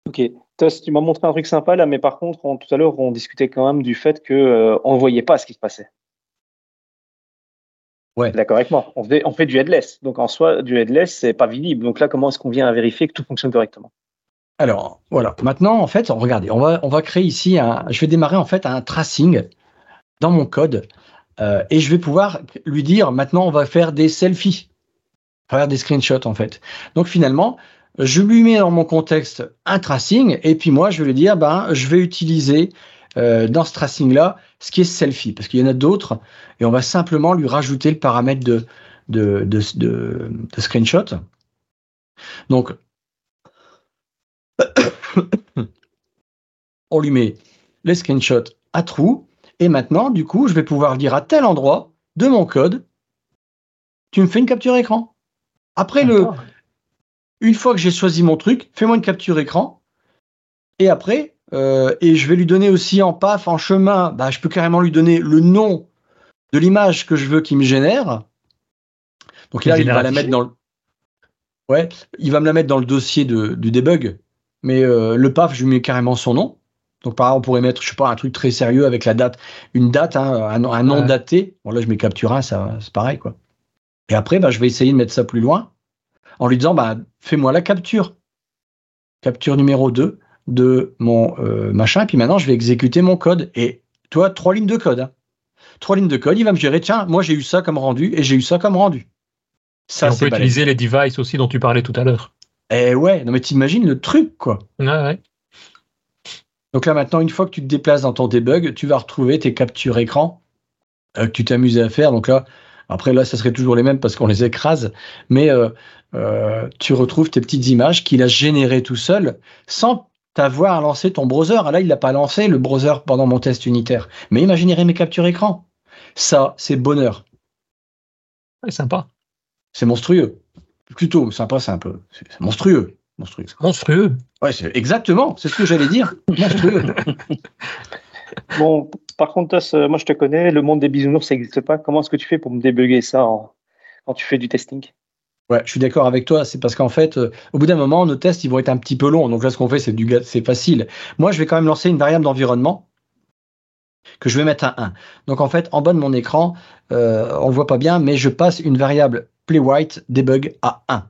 Ok. Tos, tu m'as montré un truc sympa là, mais par contre, on- tout à l'heure, on discutait quand même du fait que euh, on voyait pas ce qui se passait. Ouais. D'accord avec moi? On fait, on fait du headless. Donc en soi, du headless, c'est pas visible. Donc là, comment est-ce qu'on vient à vérifier que tout fonctionne correctement? Alors, voilà. Maintenant, en fait, regardez, on va, on va créer ici un. Je vais démarrer en fait un tracing dans mon code euh, et je vais pouvoir lui dire maintenant, on va faire des selfies, faire des screenshots en fait. Donc finalement, je lui mets dans mon contexte un tracing et puis moi, je vais lui dire, ben, je vais utiliser euh, dans ce tracing-là ce qui est selfie parce qu'il y en a d'autres et on va simplement lui rajouter le paramètre de, de, de, screenshot. Donc, [coughs] on lui met les screenshots à trous. Et maintenant, du coup, je vais pouvoir dire à tel endroit de mon code, tu me fais une capture écran. Après, le. Une fois que j'ai choisi mon truc, fais-moi une capture écran. Et après, euh, et je vais lui donner aussi en paf, en chemin, bah, je peux carrément lui donner le nom de l'image que je veux qu'il me génère. Donc là, il va la mettre dans le. Ouais, il va me la mettre dans le dossier de, du debug. Mais euh, le paf, je lui mets carrément son nom. Donc par exemple, on pourrait mettre, je sais pas, un truc très sérieux avec la date, une date, hein, un, un nom Ouais. daté. Bon là, je mets capture 1, ça, c'est pareil quoi. Et après, bah, je vais essayer de mettre ça plus loin en lui disant, bah, fais-moi la capture. Capture numéro 2 de mon euh, machin. Et puis maintenant, je vais exécuter mon code. Et toi, trois lignes de code. hein. Trois lignes de code. Il va me gérer, tiens, moi j'ai eu ça comme rendu et j'ai eu ça comme rendu. Et Ça, on peut utiliser les devices aussi dont tu parlais tout à l'heure. Eh ouais, non mais t'imagines le truc quoi. Ouais, ouais. Donc là maintenant, une fois que tu te déplaces dans ton debug, tu vas retrouver tes captures écran euh, que tu t'es amusé à faire. Donc là, après là, ça serait toujours les mêmes parce qu'on les écrase, mais euh, euh, tu retrouves tes petites images qu'il a générées tout seul sans t'avoir lancé ton browser. Ah, Là, il l'a pas lancé le browser pendant mon test unitaire. Mais imaginez mes captures écran. Ça, c'est bonheur. Ouais, sympa. C'est monstrueux. Plutôt sympa, c'est un peu c'est monstrueux. Monstrueux. Monstrueux. Ouais, c'est exactement, c'est ce que j'allais dire. Monstrueux. [laughs] Bon, par contre, Tos, euh, moi je te connais, le monde des bisounours, ça n'existe pas. Comment est-ce que tu fais pour me débugger ça en- quand tu fais du testing? Ouais, je suis d'accord avec toi. C'est parce qu'en fait, euh, au bout d'un moment, nos tests, ils vont être un petit peu longs. Donc là, ce qu'on fait, c'est du, c'est facile. Moi, je vais quand même lancer une variable d'environnement que je vais mettre à 1. Donc en fait, en bas de mon écran, euh, on le voit pas bien, mais je passe une variable playwhite debug à 1.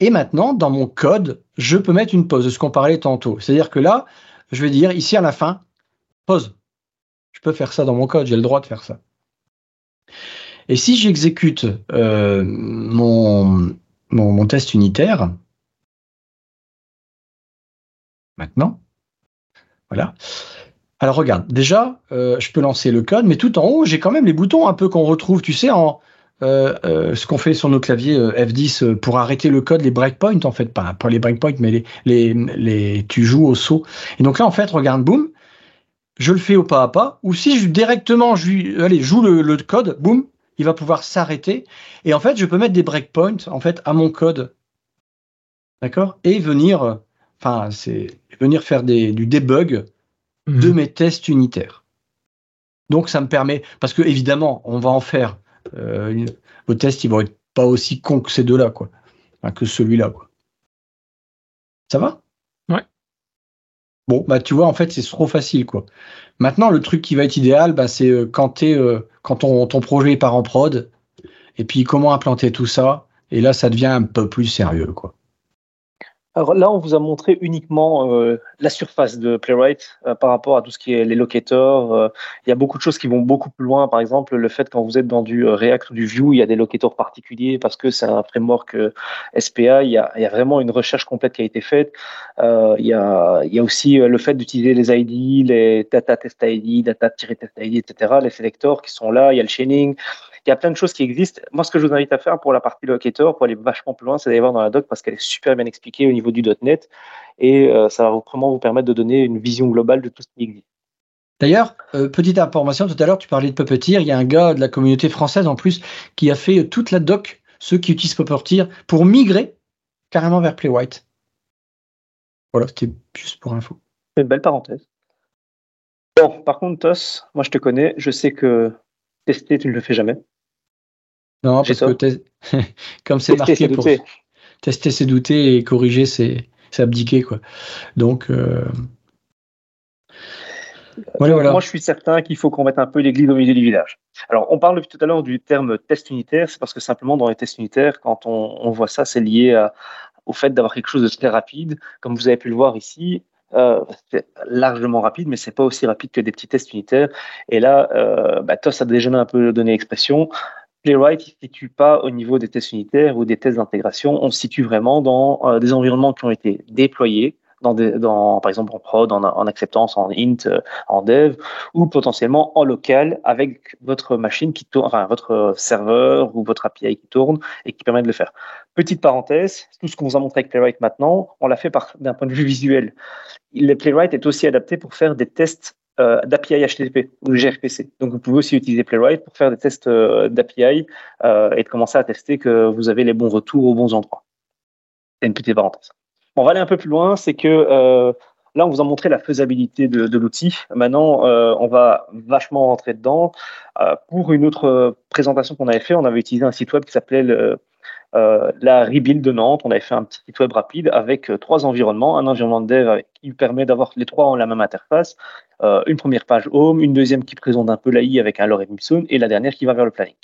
Et maintenant, dans mon code, je peux mettre une pause, de ce qu'on parlait tantôt. C'est-à-dire que là, je vais dire ici à la fin, pause. Je peux faire ça dans mon code, j'ai le droit de faire ça. Et si j'exécute euh, mon, test unitaire, maintenant, voilà. Alors regarde, déjà, euh, je peux lancer le code, mais tout en haut, j'ai quand même les boutons un peu qu'on retrouve, tu sais, en euh, ce qu'on fait sur nos claviers euh, F10 euh, pour arrêter le code, les breakpoints en fait, pas, les breakpoints, mais les, tu joues au saut. Et donc là, en fait, regarde, boum, je le fais au pas à pas, ou si je directement, je allez, joue le, le code, boum, il va pouvoir s'arrêter. Et en fait, je peux mettre des breakpoints en fait à mon code, d'accord, et venir, enfin, c'est venir faire des, du debug de Mhm. mes tests unitaires. Donc, ça me permet, parce que évidemment, on va en faire. euh, une- vos tests, ils vont être pas aussi cons que ces deux-là, quoi, Enfin, que celui-là, quoi. Ça va? Ouais. Bon, bah tu vois, en fait, c'est trop facile, quoi. Maintenant, le truc qui va être idéal, bah, c'est euh, quand, t'es, euh, quand ton, ton projet part en prod, et puis comment implanter tout ça, et là, ça devient un peu plus sérieux, quoi. Alors là, on vous a montré uniquement euh, la surface de Playwright euh, par rapport à tout ce qui est les locators. euh, il y a beaucoup de choses qui vont beaucoup plus loin. Par exemple, le fait quand vous êtes dans du euh, React ou du Vue, il y a des locators particuliers parce que c'est un framework euh, SPA. Il y, a, y a vraiment une recherche complète qui a été faite. Euh, il, y a, y a aussi le fait d'utiliser les ID, les data test ID, data-test ID, etc., les selectors qui sont là. Il y a le chaining. Il y a plein de choses qui existent. Moi, ce que je vous invite à faire pour la partie locator, pour aller vachement plus loin, c'est d'aller voir dans la doc parce qu'elle est super bien expliquée au niveau du .NET et euh, ça va vraiment vous permettre de donner une vision globale de tout ce qui existe. D'ailleurs, euh, petite information, tout à l'heure, tu parlais de Puppeteer. Il y a un gars de la communauté française en plus qui a fait toute la doc, ceux qui utilisent Puppeteer, pour migrer carrément vers Playwright. Voilà, c'était juste pour info. Une belle parenthèse. Bon, par contre, Tos, moi je te connais, je sais que tester, tu ne le fais jamais. Non, parce que tes- [laughs] comme c'est marqué pour douter. tester, c'est douter et corriger, c'est abdiquer, quoi. Donc, euh, voilà, voilà. Moi, je suis certain qu'il faut qu'on mette un peu l'église au milieu du village. Alors, on parle depuis tout à l'heure du terme test unitaire, c'est parce que simplement dans les tests unitaires, quand on, on voit ça, c'est lié à- au fait d'avoir quelque chose de très rapide. Comme vous avez pu le voir ici, euh, c'est largement rapide, mais c'est pas aussi rapide que des petits tests unitaires. Et là, euh, bah, TOS a déjà un peu donné l'expression. Playwright, ne se situe pas au niveau des tests unitaires ou des tests d'intégration. On se situe vraiment dans euh, des environnements qui ont été déployés, par exemple en prod, en, acceptance, en int, euh, en dev, ou potentiellement en local avec votre machine qui tourne, votre serveur ou votre API qui tourne et qui permet de le faire. Petite parenthèse, tout ce qu'on vous a montré avec Playwright maintenant, on l'a fait d'un point de vue visuel. Le Playwright est aussi adapté pour faire des tests euh, d'API HTTP ou gRPC. Donc vous pouvez aussi utiliser Playwright pour faire des tests euh, d'API euh, et de commencer à tester que vous avez les bons retours aux bons endroits. C'est une petite parenthèse. On va aller un peu plus loin, c'est que là on vous a montré la faisabilité de, l'outil. Maintenant, on va vachement rentrer dedans. Pour une autre présentation qu'on avait fait, on avait utilisé un site web qui s'appelait la Rebuild de Nantes. On avait fait un petit site web rapide avec trois environnements. Un environnement de dev qui permet d'avoir les trois en la même interface. Euh, une première page home, une deuxième qui présente un peu l'AI avec un lorem ipsum et la dernière qui va vers le planning.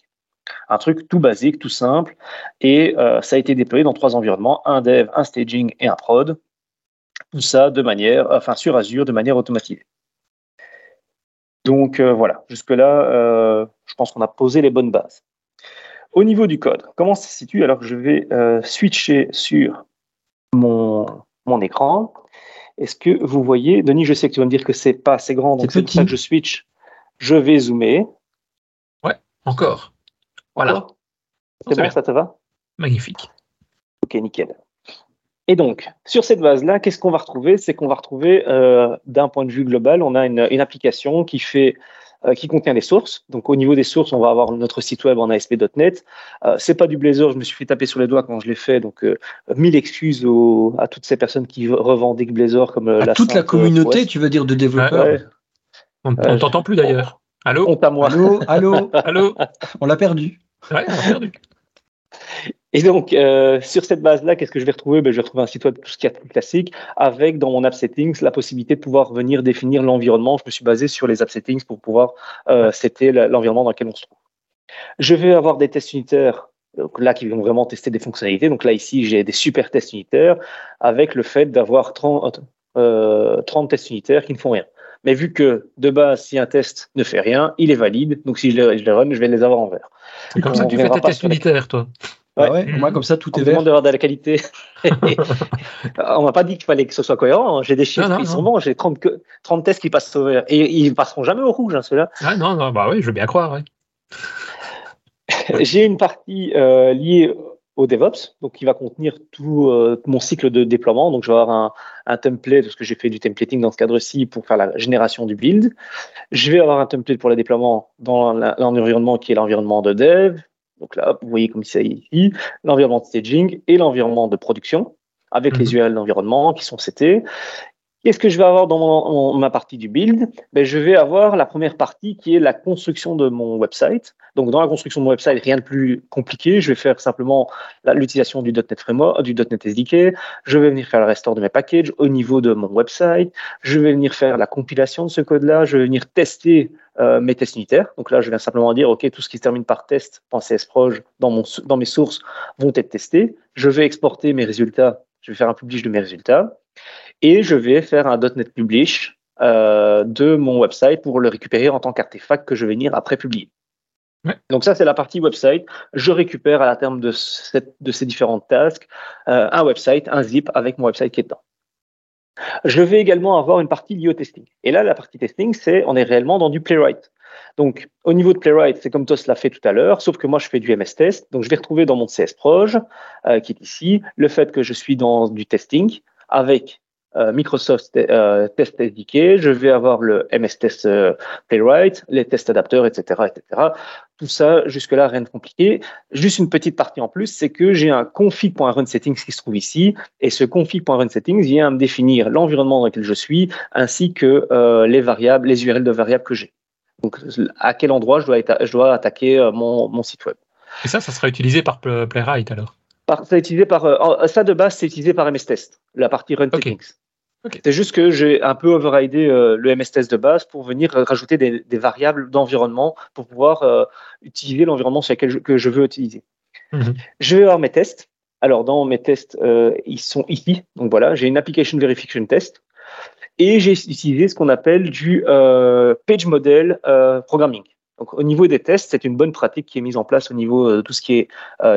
Un truc tout basique, tout simple. Et euh, ça a été déployé dans trois environnements, un dev, un staging et un prod. Tout ça de manière, enfin sur Azure, de manière automatisée. Donc euh, voilà, jusque-là, je pense qu'on a posé les bonnes bases. Au niveau du code, comment ça se situe? Alors je vais switcher sur mon, mon écran. Est-ce que vous voyez, Denis, je sais que tu vas me dire que c'est pas assez grand, donc C'est pour ça que je switch. Je vais zoomer. Encore. Voilà. C'est bon, bien. ça te va? Magnifique. Ok, nickel. Et donc, sur cette base-là, qu'est-ce qu'on va retrouver? C'est qu'on va retrouver, euh, d'un point de vue global, on a une, une application qui fait, qui contient des sources. Donc, au niveau des sources, on va avoir notre site web en ASP.NET. Euh, c'est pas du Blazor, je me suis fait taper sur les doigts quand je l'ai fait. Donc, euh, mille excuses au- à toutes ces personnes qui revendiquent Blazor comme euh, À la toute la euh, communauté, tu veux dire, de développeurs. Ouais, On Euh, on t'entend plus d'ailleurs. Allô? Allô, allô, Allô? On l'a perdu. Ouais, on a perdu. Et donc, euh, sur cette base-là, qu'est-ce que je vais retrouver? Ben, Je vais retrouver un site web, tout ce qu'il y a de plus classique, avec dans mon app settings la possibilité de pouvoir venir définir l'environnement. Je me suis basé sur les app settings pour pouvoir euh, setter l'environnement dans lequel on se trouve. Je vais avoir des tests unitaires, donc là, qui vont vraiment tester des fonctionnalités. Donc là, ici, j'ai des super tests unitaires avec le fait d'avoir 30, euh, 30 tests unitaires qui ne font rien. Mais vu que de base, si un test ne fait rien, il est valide. Donc si je le, je le run, je vais les avoir en vert. C'est comme ça que tu fais tes tests les- unitaires, Ah Ouais. au moins, comme ça, tout On est vert. demande d'avoir de la qualité. [laughs] on m'a pas dit qu'il fallait que ce soit cohérent. J'ai des chiffres Non, non, qui sont non. bons. J'ai 30, que- 30 tests qui passent au vert. Et ils passeront jamais au rouge, hein, ceux-là. Ah non, non, bah oui, je veux bien croire. ouais. [laughs] J'ai une partie euh, liée au DevOps, donc qui va contenir tout euh, mon cycle de déploiement. Donc, je vais avoir un, un template, parce que j'ai fait du templating dans ce cadre-ci pour faire la génération du build. Je vais avoir un template pour le déploiement dans l'environnement qui est l'environnement de dev. Donc là, vous voyez comme c'est ici, l'environnement de staging et l'environnement de production avec les URL mhm. d'environnement qui sont CT. Qu'est-ce que je vais avoir dans ma partie du build? Ben, Je vais avoir la première partie qui est la construction de mon website. Donc, dans la construction de mon website, rien de plus compliqué. Je vais faire simplement l'utilisation du .NET Framework, du .NET SDK. Je vais venir faire le restore de mes packages au niveau de mon website. Je vais venir faire la compilation de ce code-là. Je vais venir tester euh, mes tests unitaires. Donc là, je viens simplement dire, OK, tout ce qui se termine par mon, dans mes sources vont être testés. Je vais exporter mes résultats. Je vais faire un publish de mes résultats et je vais faire un .NET Publish euh, de mon website pour le récupérer en tant qu'artefact que je vais venir après publier. Donc ça, c'est la partie website. Je récupère à la terme de, cette, de ces différentes tasks euh, un website, un zip avec mon website qui est dedans. Je vais également avoir une partie liée au testing. Et là, la partie testing, c'est on est réellement dans du Playwright. Donc, au niveau de Playwright, c'est comme Tos l'a fait tout à l'heure, sauf que moi, je fais du MS Test. Donc, je vais retrouver dans mon CS Proj, euh, qui est ici, le fait que je suis dans du testing avec Microsoft euh, Test SDK, je vais avoir le MS Test euh, Playwright, les tests adapteurs, etc., etc. Tout ça, jusque-là, rien de compliqué. Juste une petite partie en plus, c'est que j'ai un config.runSettings qui se trouve ici, et ce config.runSettings vient me définir l'environnement dans lequel je suis, ainsi que les variables, les URL de variables que j'ai. Donc, à quel endroit je dois, je dois attaquer mon, mon site web. Et ça, ça sera utilisé par Playwright alors? Ça, utilisé par, ça de base, c'est utilisé par MS Test, la partie Run Settings. C'est juste que j'ai un peu overridé euh, le MSTS de base pour venir rajouter des, variables d'environnement pour pouvoir euh, utiliser l'environnement sur lequel je, que je veux utiliser. Mhm. Je vais avoir mes tests. Alors, dans mes tests, euh, ils sont ici. Donc voilà, j'ai une application verification test et j'ai utilisé ce qu'on appelle du page model programming. Donc, au niveau des tests, c'est une bonne pratique qui est mise en place au niveau de tout ce qui est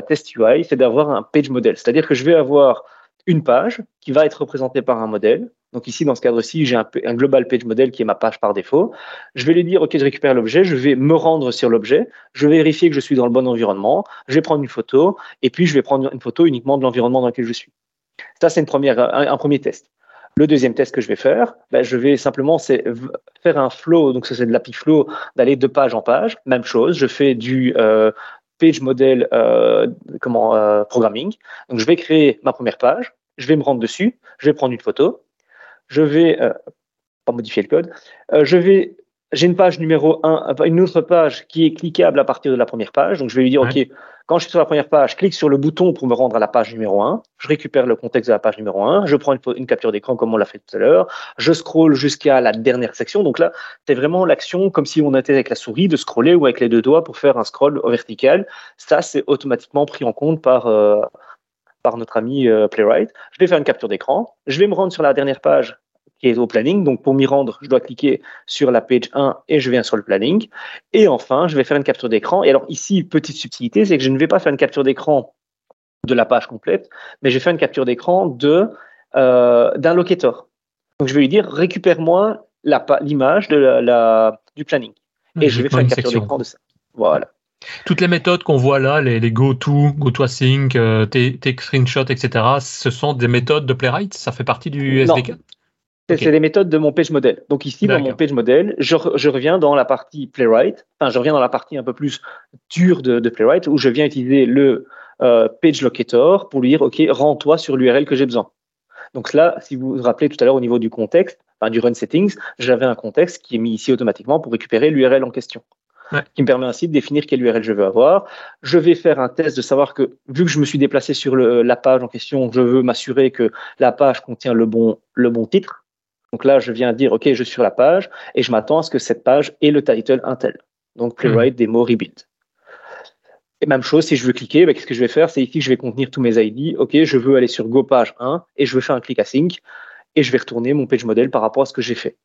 test UI, c'est d'avoir un page model. C'est-à-dire que je vais avoir une page qui va être représentée par un modèle. Donc ici, dans ce cadre-ci, j'ai un, global page model qui est ma page par défaut. Je vais lui dire, OK, je récupère l'objet, je vais me rendre sur l'objet, je vais vérifier que je suis dans le bon environnement, je vais prendre une photo, et puis je vais prendre une photo uniquement de l'environnement dans lequel je suis. Ça, c'est un, premier test. Le deuxième test que je vais faire, ben, je vais simplement faire un flow, donc c'est de l'API flow, d'aller de page en page. Même chose, je fais du euh, page model euh, comment, euh, programming. Donc, je vais créer ma première page, je vais me rendre dessus, je vais prendre une photo, je vais euh, pas modifier le code, je vais j'ai une page numéro 1, une autre page qui est cliquable à partir de la première page. Donc, je vais lui dire, OK, quand je suis sur la première page, je clique sur le bouton pour me rendre à la page numéro 1. Je récupère le contexte de la page numéro 1. Je prends une, capture d'écran comme on l'a fait tout à l'heure. Je scroll jusqu'à la dernière section. Donc là, c'est vraiment l'action comme si on était avec la souris de scroller ou avec les deux doigts pour faire un scroll vertical. Ça, c'est automatiquement pris en compte par, euh, par notre ami euh, Playwright. Je vais faire une capture d'écran. Je vais me rendre sur la dernière page qui est au planning. Donc, pour m'y rendre, je dois cliquer sur la page 1 et je viens sur le planning. Et enfin, je vais faire une capture d'écran. Et alors, ici, petite subtilité, c'est que je ne vais pas faire une capture d'écran de la page complète, mais je vais faire une capture d'écran de euh, d'un locator. Donc, je vais lui dire récupère-moi l'image de la, du planning. Et je vais faire une capture d'écran de ça. Voilà. Toutes les méthodes qu'on voit là, les, les GoTo, GoToAsync, euh, Take Screenshot, etc., ce sont des méthodes de Playwright? Ça fait partie du SDK c'est les méthodes de mon page model. Donc ici, dans mon page model, je, reviens dans la partie Playwright, enfin, je reviens dans la partie un peu plus dure de, Playwright, où je viens utiliser le euh, page locator pour lui dire, OK, rends-toi sur l'URL que j'ai besoin. Donc là, si vous vous rappelez tout à l'heure au niveau du contexte, enfin, du run settings, j'avais un contexte qui est mis ici automatiquement pour récupérer l'URL en question. qui me permet ainsi de définir quelle URL je veux avoir. Je vais faire un test de savoir que, vu que je me suis déplacé sur la page en question, je veux m'assurer que la page contient le bon, le bon titre. Donc là, je viens dire, OK, je suis sur la page et je m'attends à ce que cette page ait le title Intel. Donc Playwright hmm. Demo Rebuild. Et même chose, si je veux cliquer, ben, qu'est-ce que je vais faire? C'est ici que je vais contenir tous mes ID. OK, je veux aller sur Go page 1 et je veux faire un clic async et je vais retourner mon page model par rapport à ce que j'ai fait.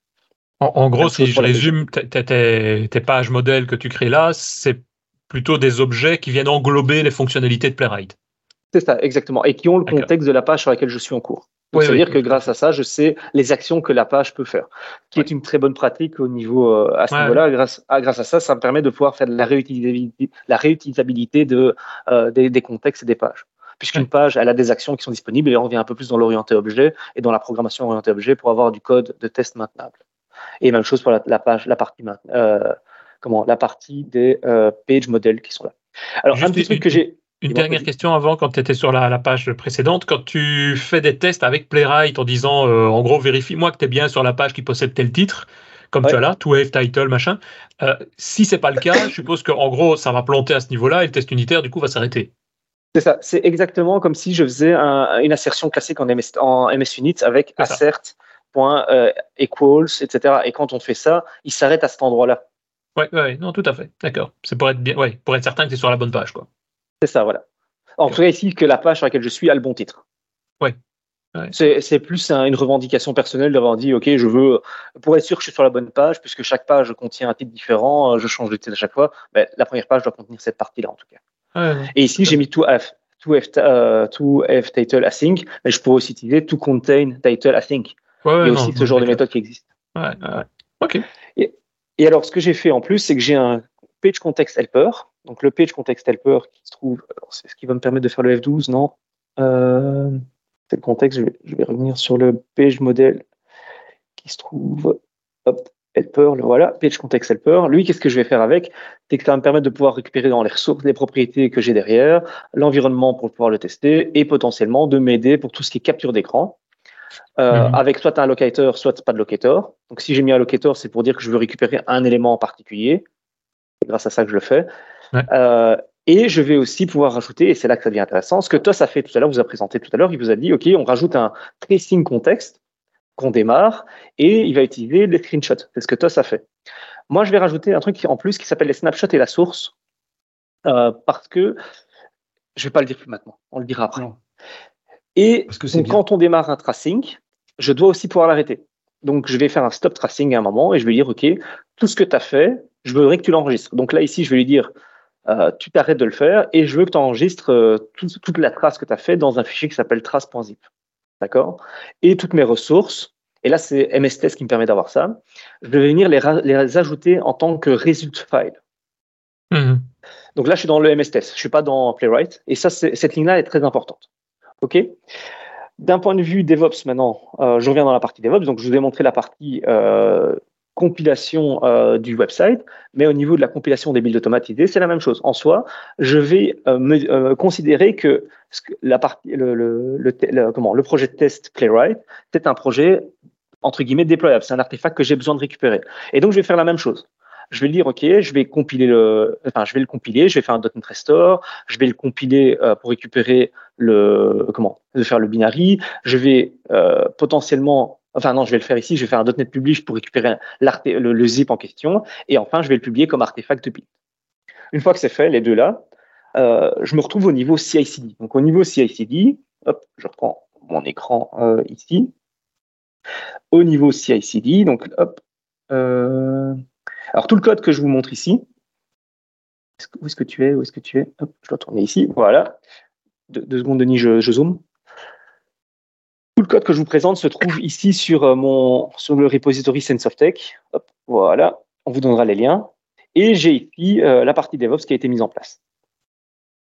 En, gros, si je résume, tes, pages modèles que tu crées là, c'est plutôt des objets qui viennent englober les fonctionnalités de Playwright. C'est ça, exactement. Et qui ont le contexte de la page sur laquelle je suis en cours. Donc, ça veut dire que grâce à ça, je sais les actions que la page peut faire, qui est une très bonne pratique au niveau euh, à ce niveau-là. Grâce à, grâce à ça, ça me permet de pouvoir faire de la réutilisabilité, la réutilisabilité de, euh, des, des, contextes et des pages. puisqu'une page, elle a des actions qui sont disponibles et on revient un peu plus dans l'orienté objet et dans la programmation orientée objet pour avoir du code de test maintenable. Et même chose pour la, page, la partie, euh, comment, la partie des page models qui sont là. Alors, un petit truc que j'ai. Une dernière question avant, quand tu étais sur la, page précédente, quand tu fais des tests avec Playwright en disant, euh, en gros, vérifie-moi que tu es bien sur la page qui possède tel titre, comme tu as là, to have title, machin. Euh, si c'est pas le cas, je suppose qu'en gros, ça va planter à ce niveau-là et le test unitaire, du coup, va s'arrêter. C'est ça. C'est exactement comme si je faisais une assertion classique en MS, en MS Unit avec assert, point, euh, equals, etc. Et quand on fait ça, il s'arrête à cet endroit-là. Ouais, ouais, non, tout à fait. D'accord. C'est pour être bien, ouais, pour être certain que tu es sur la bonne page, quoi. C'est ça, voilà. En tout cas, ici, que la page sur laquelle je suis a le bon titre. Ouais. C'est plus une revendication personnelle d'avoir dit, OK, je veux, pour être sûr que je suis sur la bonne page, puisque chaque page contient un titre différent, je change de titre à chaque fois, ben, la première page doit contenir cette partie-là, en tout cas. Et ici, j'ai mis to have, to have, uh, to have title async, mais je pourrais aussi utiliser to contain title async. Il y a aussi ce genre de méthode qui existe. Ouais, OK. Et, et alors, ce que j'ai fait en plus, c'est que j'ai un page context helper. Donc, le page context helper qui se trouve, c'est ce qui va me permettre de faire le F12, non? Euh, c'est le contexte. Je vais, revenir sur le page model qui se trouve. Hop, helper, le voilà, page context helper. Lui, qu'est-ce que je vais faire avec? C'est que ça va me permettre de pouvoir récupérer dans les ressources les propriétés que j'ai derrière, l'environnement pour pouvoir le tester et potentiellement de m'aider pour tout ce qui est capture d'écran. Euh, mhm. Avec soit un locator, soit pas de locator. Donc, si j'ai mis un locator, c'est pour dire que je veux récupérer un élément en particulier. C'est grâce à ça que je le fais. Euh, et je vais aussi pouvoir rajouter, et c'est là que ça devient intéressant, ce que TOS a fait tout à l'heure, vous a présenté tout à l'heure, il vous a dit, OK, on rajoute un tracing contexte qu'on démarre et il va utiliser les screenshots. C'est ce que TOS a fait. Moi, je vais rajouter un truc en plus qui s'appelle les snapshots et la source euh, parce que je vais pas le dire plus maintenant, on le dira après. Et quand on démarre un tracing, je dois aussi pouvoir l'arrêter. Donc, je vais faire un stop tracing à un moment et je vais dire, OK, tout ce que tu as fait, je voudrais que tu l'enregistres. Donc là, ici, je vais lui dire, euh, tu t'arrêtes de le faire et je veux que tu enregistres euh, toute la trace que tu as fait dans un fichier qui s'appelle trace.zip. D'accord? Et toutes mes ressources, et là c'est MSTest qui me permet d'avoir ça, je vais venir les, les, ajouter en tant que result file. Mhm. Donc là, je suis dans le MSTest, je suis pas dans Playwright, et ça, cette ligne-là est très importante. OK? D'un point de vue DevOps maintenant, euh, je reviens dans la partie DevOps, donc je vous ai montré la partie compilation euh, du website, mais au niveau de la compilation des builds automatisés, c'est la même chose. En soi, je vais euh, euh, considérer que le, le, le, le projet de test Playwright, c'est un projet entre guillemets déployable. C'est un artefact que j'ai besoin de récupérer. Et donc, je vais faire la même chose. Je vais dire, OK, je vais compiler le, enfin, je vais le compiler, je vais faire un .NET Restore, je vais le compiler pour récupérer le, comment, de faire le binary, je vais potentiellement Enfin non, je vais le faire ici, je vais faire un .NET Publish pour récupérer le, zip en question, et enfin je vais le publier comme artefact build. Une fois que c'est fait, les deux là, euh, je me retrouve au niveau CI/CD. Donc au niveau CI/CD, hop, je reprends mon écran euh, ici. Au niveau CI/CD, donc hop. Euh, alors tout le code que je vous montre ici. Où est-ce que tu es Où est-ce que tu es? Je dois tourner ici. Voilà. deux secondes, Denis, je zoome. Tout le code que je vous présente se trouve ici sur, euh, mon, sur le repository SenseOfTech. Hop, voilà, on vous donnera les liens. Et j'ai ici euh, la partie DevOps qui a été mise en place.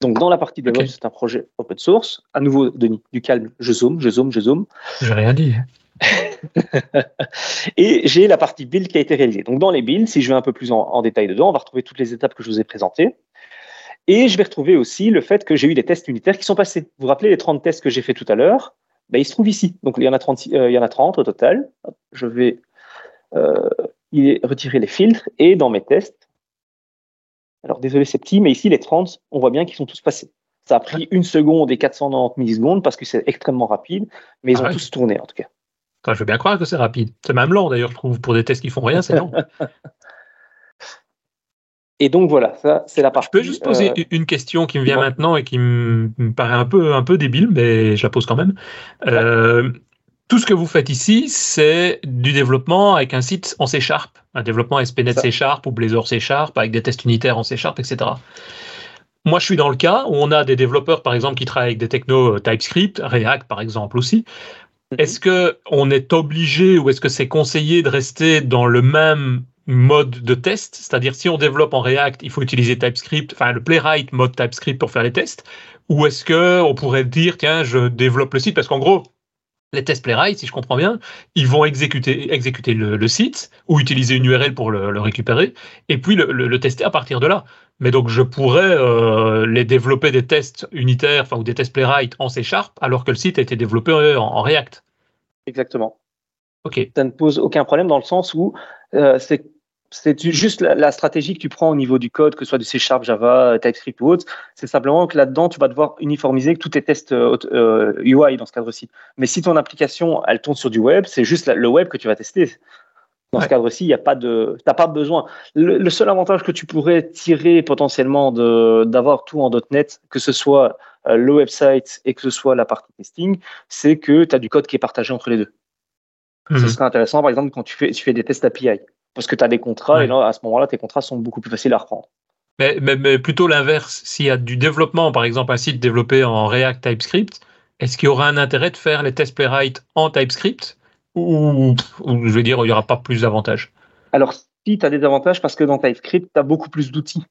Donc, dans la partie DevOps, c'est un projet open source. À nouveau, Denis, du calme, je zoome, je zoome, je zoome. Je rien dit. [laughs] et j'ai la partie build qui a été réalisée. Donc, dans les builds, si je vais un peu plus en, détail dedans, on va retrouver toutes les étapes que je vous ai présentées. Et je vais retrouver aussi le fait que j'ai eu des tests unitaires qui sont passés. Vous vous rappelez les 30 tests que j'ai fait tout à l'heure? Ben, il se trouve ici. Donc il y en a 30, euh, il y en a 30 au total. Je vais euh, retirer les filtres et dans mes tests, alors désolé c'est petit, mais ici les 30, on voit bien qu'ils sont tous passés. Ça a pris une seconde et 490 millisecondes parce que c'est extrêmement rapide, mais ils ah ont tous tourné en tout cas. je veux bien croire que c'est rapide. C'est même lent d'ailleurs, je trouve, pour des tests qui font rien, c'est lent. [laughs] Et donc voilà, ça c'est la partie. Je peux juste poser euh, une question qui me vient maintenant et qui me, paraît un peu, un peu débile, mais je la pose quand même. Euh, tout ce que vous faites ici, c'est du développement avec un site en C Sharp, un développement SPNet C Sharp ou Blazor C Sharp avec des tests unitaires en C Sharp, etc. Moi, je suis dans le cas où on a des développeurs, par exemple, qui travaillent avec des technos euh, TypeScript, React, par exemple, aussi. Mhm. Est-ce que on est obligé ou est-ce que c'est conseillé de rester dans le même mode de test, c'est-à-dire si on développe en React, il faut utiliser TypeScript, enfin le playwright mode TypeScript pour faire les tests, ou est-ce que on pourrait dire tiens je développe le site parce qu'en gros les tests playwright, si je comprends bien, ils vont exécuter, exécuter le, site ou utiliser une URL pour le, récupérer et puis le, tester à partir de là. Mais donc je pourrais euh, les développer des tests unitaires enfin, ou des tests playwright en C Sharp alors que le site a été développé en, React. Exactement. Ok. Ça ne pose aucun problème dans le sens où euh, c'est c'est juste la, stratégie que tu prends au niveau du code, que ce soit du C Sharp, Java, TypeScript ou autre. C'est simplement que là-dedans, tu vas devoir uniformiser tous tes tests UI euh, dans ce cadre-ci. Mais si ton application, elle tourne sur du web, c'est juste le web que tu vas tester. Dans ce cadre-ci, il n'y a pas de, t'as pas besoin. Le, seul avantage que tu pourrais tirer potentiellement d'avoir tout en .NET, que ce soit euh, le website et que ce soit la partie testing, c'est que tu as du code qui est partagé entre les deux. Ce mhm. serait intéressant, par exemple, quand tu fais, tu fais des tests API parce que tu as des contrats et là, à ce moment-là, tes contrats sont beaucoup plus faciles à reprendre. Mais, mais, plutôt l'inverse, s'il y a du développement, par exemple un site développé en React TypeScript, est-ce qu'il y aura un intérêt de faire les tests playwright en TypeScript ou, je veux dire, il n'y aura pas plus d'avantages? Alors, si tu as des avantages, parce que dans TypeScript, tu as beaucoup plus d'outils.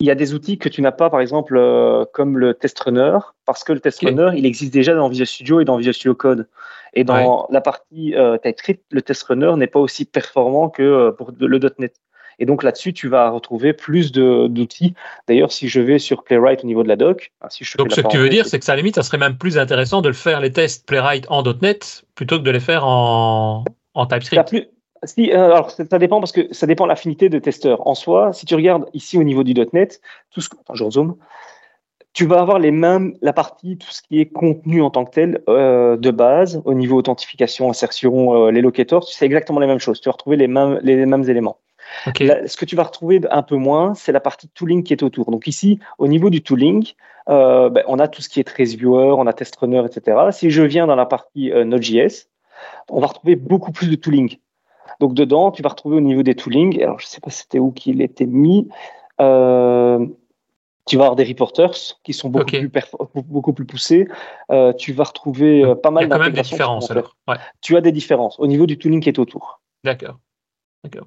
Il y a des outils que tu n'as pas, par exemple, euh, comme le test runner, parce que le test runner, il existe déjà dans Visual Studio et dans Visual Studio Code. Et dans la partie euh, TypeScript, le test runner n'est pas aussi performant que euh, pour le .NET. Et donc là-dessus, tu vas retrouver plus d'outils. D'ailleurs, si je vais sur Playwright au niveau de la doc, hein, si je donc ce que tu veux dire, c'est que ça à limite, ça serait même plus intéressant de le faire les tests Playwright en .NET plutôt que de les faire en, en TypeScript. Si, euh, alors ça dépend parce que ça dépend de l'affinité de testeur. En soi, si tu regardes ici au niveau du .NET, tout ce, attends, je rezoome, tu vas avoir les mêmes, la partie, tout ce qui est contenu en tant que tel euh, de base, au niveau authentification, insertion, euh, les locators, c'est exactement les mêmes choses. Tu vas retrouver les mêmes, les mêmes éléments. ce que tu vas retrouver un peu moins, c'est la partie tooling qui est autour. Donc ici, au niveau du tooling, euh, ben, on a tout ce qui est TraceViewer, on a TestRunner, etc. Si je viens dans la partie Node.js, on va retrouver beaucoup plus de tooling. Donc dedans, tu vas retrouver au niveau des tooling, alors je ne sais pas c'était où qu'il était mis, tu vas avoir des reporters qui sont beaucoup, plus, beaucoup plus poussés. Euh, tu vas retrouver euh, pas mal Il y a quand même des différences alors. Tu as des différences au niveau du tooling qui est autour. D'accord. D'accord.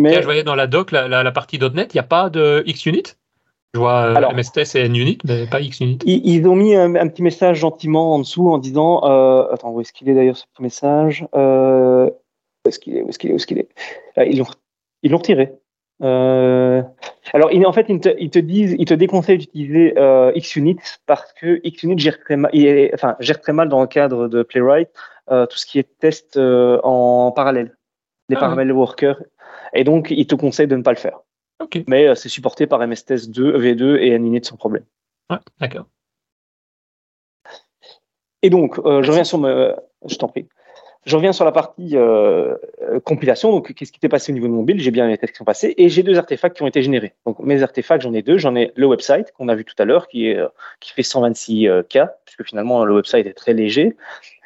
Mais je voyais dans la doc, la, la, partie .NET, il n'y a pas de XUnit? Je vois euh, alors, MSTS et NUnit, mais pas XUnit. Ils, ils ont mis un, petit message gentiment en dessous en disant Attends, où est-ce qu'il est d'ailleurs ce petit message? Où est-ce qu'il est Où est-ce qu'il est, est, est Ils l'ont retiré. Euh, alors, en fait, ils te, ils te, disent, ils te déconseillent d'utiliser euh, XUnit parce que XUnit gère très mal, enfin, gère très mal dans le cadre de Playwright euh, tout ce qui est test euh, en parallèle, les ah, parallèles workers. Et donc, ils te conseillent de ne pas le faire. Okay. Mais c'est supporté par MSTS 2, V2 et NUnit sans problème. Ouais, d'accord. Et donc, je reviens sur me, je t'en prie. Je reviens sur la partie euh, euh, compilation. Donc, qu'est-ce qui s'est passé au niveau de mon build? J'ai bien les tests qui sont passés et j'ai deux artefacts qui ont été générés. Donc, mes artefacts, j'en ai deux. J'en ai le website qu'on a vu tout à l'heure qui est euh, qui fait 126K puisque finalement le website est très léger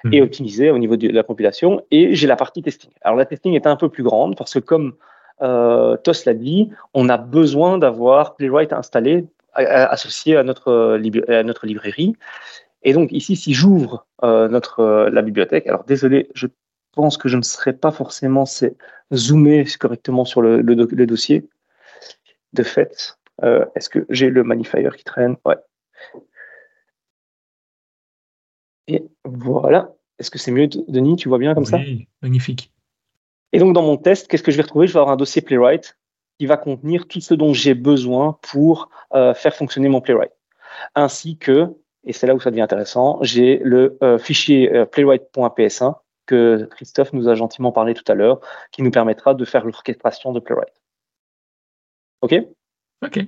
mhm. et optimisé au niveau de la compilation. Et j'ai la partie testing. Alors, la testing est un peu plus grande parce que comme euh, Tos l'a dit, on a besoin d'avoir Playwright installé associé à notre, à notre librairie. Et donc ici, si j'ouvre euh, notre euh, la bibliothèque, alors désolé, je pense que je ne serai pas forcément zoomé correctement sur le, le, dossier. De fait, euh, est-ce que j'ai le magnifier qui traîne? Ouais. Et voilà. Est-ce que c'est mieux, Denis Tu vois bien comme ça? Oui, magnifique. Et donc dans mon test, qu'est-ce que je vais retrouver? Je vais avoir un dossier Playwright qui va contenir tout ce dont j'ai besoin pour faire fonctionner mon Playwright, ainsi que et c'est là où ça devient intéressant, j'ai le euh, fichier euh, playwright.ps1 que Christophe nous a gentiment parlé tout à l'heure, qui nous permettra de faire l'orchestration de Playwright. OK? OK.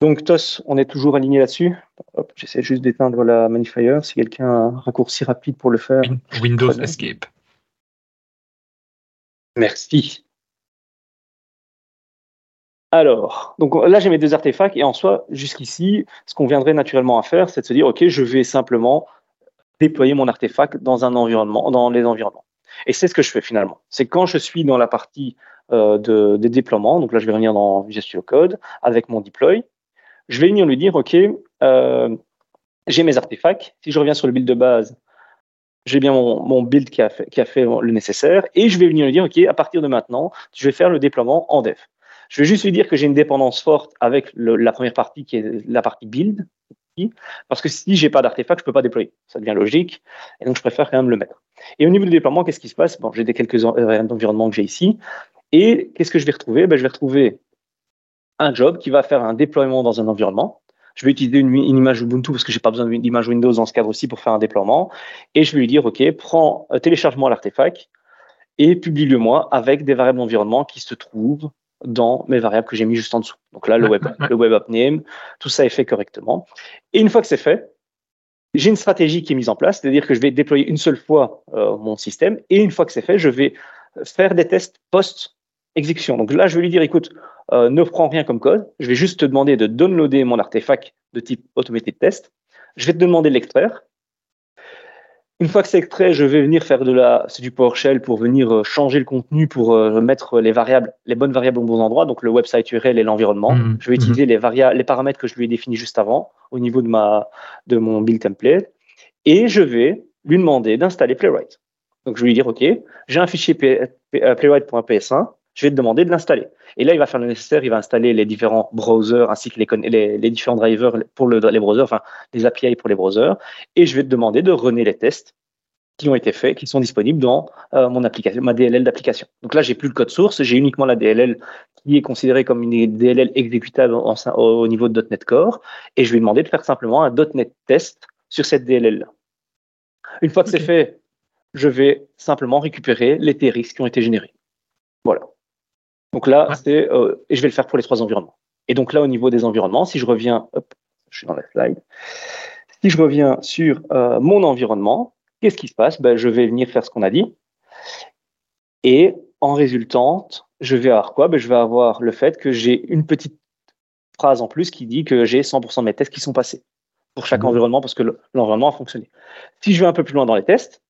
Donc, TOS, on est toujours aligné là-dessus? J'essaie juste d'éteindre la magnifier. Si quelqu'un a un raccourci rapide pour le faire. Windows Escape. Merci. Alors, donc là j'ai mes deux artefacts et en soi, jusqu'ici, ce qu'on viendrait naturellement à faire, c'est de se dire, ok, je vais simplement déployer mon artefact dans un environnement, dans les environnements. Et c'est ce que je fais finalement. C'est quand je suis dans la partie euh, de, des déploiements, donc là je vais venir dans Visual Code avec mon deploy, je vais venir lui dire, ok, euh, j'ai mes artefacts. Si je reviens sur le build de base, j'ai bien mon, build qui a fait le nécessaire, et je vais venir lui dire, OK, à partir de maintenant, je vais faire le déploiement en dev. Je vais juste lui dire que j'ai une dépendance forte avec la première partie qui est la partie build, parce que si j'ai pas d'artefact, je peux pas déployer. Ça devient logique, et donc je préfère quand même le mettre. Et au niveau du déploiement, qu'est-ce qui se passe? Bon, j'ai des quelques euh, environnements que j'ai ici, et qu'est-ce que je vais retrouver? Ben, Je vais retrouver un job qui va faire un déploiement dans un environnement. Je vais utiliser une, image Ubuntu parce que j'ai pas besoin d'image Windows dans ce cadre aussi pour faire un déploiement. Et je vais lui dire, OK, prends, euh, télécharge-moi l'artefact et publie-le-moi avec des variables d'environnement qui se trouvent dans mes variables que j'ai mis juste en dessous. Donc là, le web, [laughs] le web app name, tout ça est fait correctement. Et une fois que c'est fait, j'ai une stratégie qui est mise en place, c'est-à-dire que je vais déployer une seule fois euh, mon système et une fois que c'est fait, je vais faire des tests post-exécution. Donc là, je vais lui dire, écoute, euh, ne prends rien comme code, je vais juste te demander de downloader mon artefact de type automated test, je vais te demander de l'extraire, une fois que c'est extrait, je vais venir faire de la, c'est du PowerShell pour venir euh, changer le contenu, pour euh, mettre les variables, les bonnes variables au bon endroit, donc le website URL et l'environnement. Mhm. Je vais mhm. utiliser les variables, les paramètres que je lui ai définis juste avant au niveau de ma, de mon build template, et je vais lui demander d'installer Playwright. Donc je vais lui dire, OK, j'ai un fichier euh, playwright.ps1, je vais te demander de l'installer. Et là, il va faire le nécessaire, il va installer les différents browsers ainsi que les, les, différents drivers pour le, les browsers, enfin les API pour les browsers. Et je vais te demander de runner les tests qui ont été faits, qui sont disponibles dans euh, mon application, ma DLL d'application. Donc là, j'ai plus le code source, j'ai uniquement la DLL qui est considérée comme une DLL exécutable au niveau de .NET Core, et je vais demander de faire simplement un .NET test sur cette DLL. -là. Une fois que c'est fait, je vais simplement récupérer les TRX qui ont été générés. Voilà. Donc là, c'est, euh, et je vais le faire pour les trois environnements. Et donc là, au niveau des environnements, si je reviens, hop, je suis dans la slide, si je reviens sur euh, mon environnement, qu'est-ce qui se passe? Ben, Je vais venir faire ce qu'on a dit. Et en résultante, je vais avoir quoi? Ben, Je vais avoir le fait que j'ai une petite phrase en plus qui dit que j'ai 100% de mes tests qui sont passés pour chaque mmh. environnement parce que l'environnement a fonctionné. Si je vais un peu plus loin dans les tests,